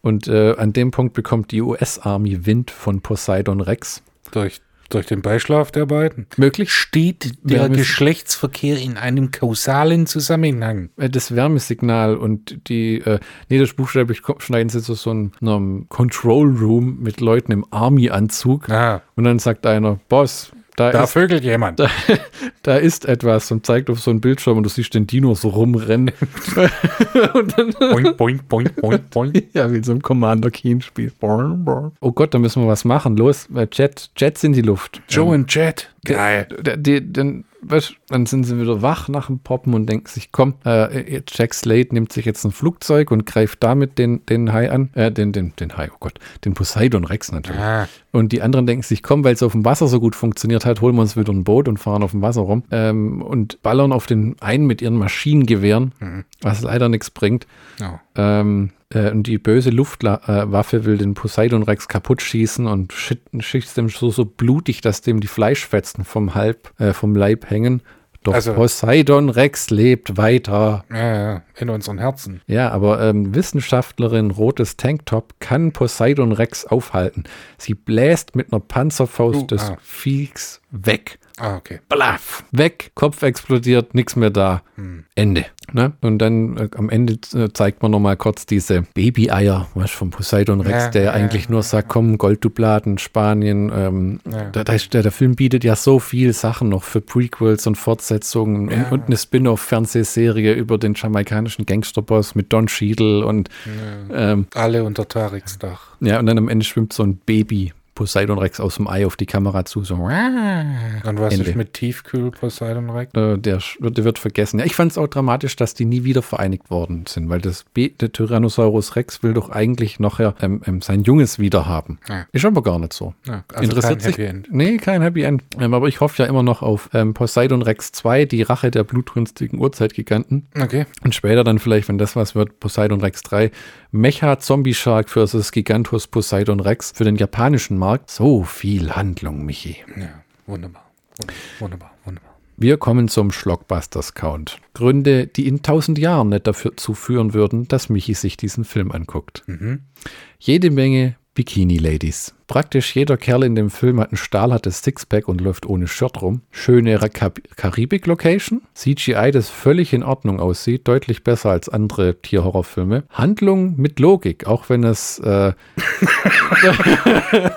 Und äh, an dem Punkt bekommt die US-Army Wind von Poseidon Rex. Durch, durch den Beischlaf der beiden. Möglich Steht der müssen- Geschlechtsverkehr in einem kausalen Zusammenhang? äh, das Wärmesignal und die, äh, nee, das buchstäblich schneiden sie zu so einem, einem Control Room mit Leuten im Army-Anzug. Ah, Und dann sagt einer, Boss, da, da ist, vögelt jemand. da, da ist etwas und zeigt auf so einen Bildschirm und du siehst den Dino so rumrennen. und dann, boing, boing, boing, boing, boing. ja, wie in so einem Commander Keen-Spiel. Oh Gott, da müssen wir was machen. Los, Jet, Jets in die Luft. Joe und Jet. Geil. Der, der, dann, weißt, dann sind sie wieder wach nach dem Poppen und denken sich, komm, äh, jetzt Jack Slade nimmt sich jetzt ein Flugzeug und greift damit den, den Hai an, äh, den, den, den Hai, oh Gott, den Poseidon Rex natürlich. Ah, Und die anderen denken sich, komm, weil es auf dem Wasser so gut funktioniert hat, holen wir uns wieder ein Boot und fahren auf dem Wasser rum ähm, und ballern auf den einen mit ihren Maschinengewehren, was leider nichts bringt. ja. Ähm, äh, und die böse Luftwaffe will den Poseidon Rex kaputt schießen und schießt dem so, so blutig, dass dem die Fleischfetzen vom Halb, äh, vom Leib hängen. Doch Also- Poseidon Rex lebt weiter. Ja, ja, in unseren Herzen. Ja, aber ähm, Wissenschaftlerin Rotes Tanktop kann Poseidon Rex aufhalten. Sie bläst mit einer Panzerfaust Uh, des ah. Viechs weg. Ah, okay. Blaff, weg, Kopf explodiert, nichts mehr da. Ende. Ne? Und dann äh, am Ende äh, zeigt man nochmal kurz diese Baby-Eier, was von Poseidon Rex, Ja, der ja, eigentlich nur sagt, komm, Golddubladen, Spanien. Ähm, Ja. da, da ist, der, der Film bietet ja so viel Sachen noch für Prequels und Fortsetzungen Ja. und, und eine Spin-off-Fernsehserie über den jamaikanischen Gangsterboss mit Don Cheadle und ähm, Alle unter Tareks Dach. ja, und dann am Ende schwimmt so ein Baby Poseidon Rex aus dem Ei auf die Kamera zu, so. Und was Ende. ist mit Tiefkühl Poseidon Rex? Äh, der, der wird vergessen. Ja, ich fand es auch dramatisch, dass die nie wieder vereinigt worden sind, weil das B, der Tyrannosaurus Rex will doch eigentlich nachher ähm, ähm, sein Junges wieder haben. Ja. Ist aber gar nicht so. Ja, also Interessiert kein sich. Happy End. Nee, kein Happy End. Ähm, aber ich hoffe ja immer noch auf ähm, Poseidon Rex 2, die Rache der blutrünstigen Urzeitgiganten. Okay. Und später dann vielleicht, wenn das was wird, Poseidon Rex 3. Mecha Zombie Shark versus Gigantus Poseidon Rex für den japanischen Markt. So viel Handlung, Michi. Ja, wunderbar. Wund- Wunderbar, wunderbar. Wir kommen zum Schlockbusters-Count. Gründe, die in tausend Jahren nicht dazu führen würden, dass Michi sich diesen Film anguckt. Jede Menge Bikini-Ladies. Praktisch jeder Kerl in dem Film hat ein stahlhartes Sixpack und läuft ohne Shirt rum. Schöne Karibik-Location. CGI, das völlig in Ordnung aussieht. Deutlich besser als andere Tierhorrorfilme. Handlung mit Logik, auch wenn es äh,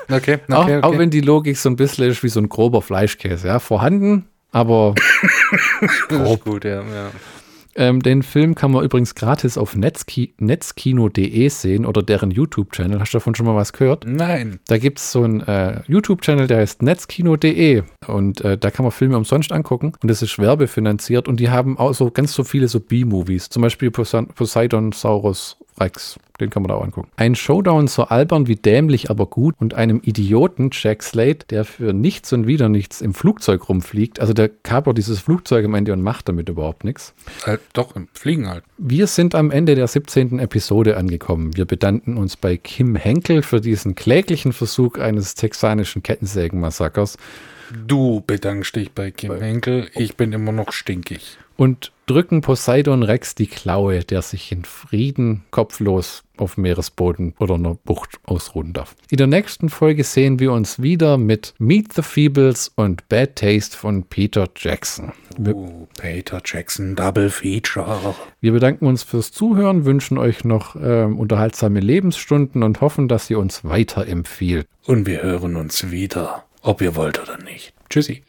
Okay, okay, auch, okay. auch wenn die Logik so ein bisschen ist wie so ein grober Fleischkäse. Ja, vorhanden, aber ist gut, ja. ja. Ähm, den Film kann man übrigens gratis auf Netzki netzkino.de sehen oder deren YouTube-Channel. Hast du davon schon mal was gehört? Nein. Da gibt es so einen äh, YouTube-Channel, der heißt netzkino.de und äh, da kann man Filme umsonst angucken und das ist werbefinanziert und die haben auch so ganz so viele so B-Movies, zum Beispiel Poseidon Saurus Rex. Den kann man da auch angucken. Ein Showdown so albern wie dämlich, aber gut und einem Idioten, Jack Slade, der für nichts und wieder nichts im Flugzeug rumfliegt. Also der kapert dieses Flugzeug am Ende und macht damit überhaupt nichts. Halt, doch, im Fliegen halt. Wir sind am Ende der 17. Episode angekommen. Wir bedanken uns bei Kim Henkel für diesen kläglichen Versuch eines texanischen Kettensägenmassakers. Du bedankst dich bei Kim Henkel. Ich bin immer noch stinkig und drücken Poseidon Rex die Klaue, der sich in Frieden kopflos auf Meeresboden oder einer Bucht ausruhen darf. In der nächsten Folge sehen wir uns wieder mit Meet the Feebles und Bad Taste von Peter Jackson. oh, Peter Jackson, Double Feature. Wir bedanken uns fürs Zuhören, wünschen euch noch äh, unterhaltsame Lebensstunden und hoffen, dass ihr uns weiterempfiehlt. Und wir hören uns wieder, ob ihr wollt oder nicht. Tschüssi.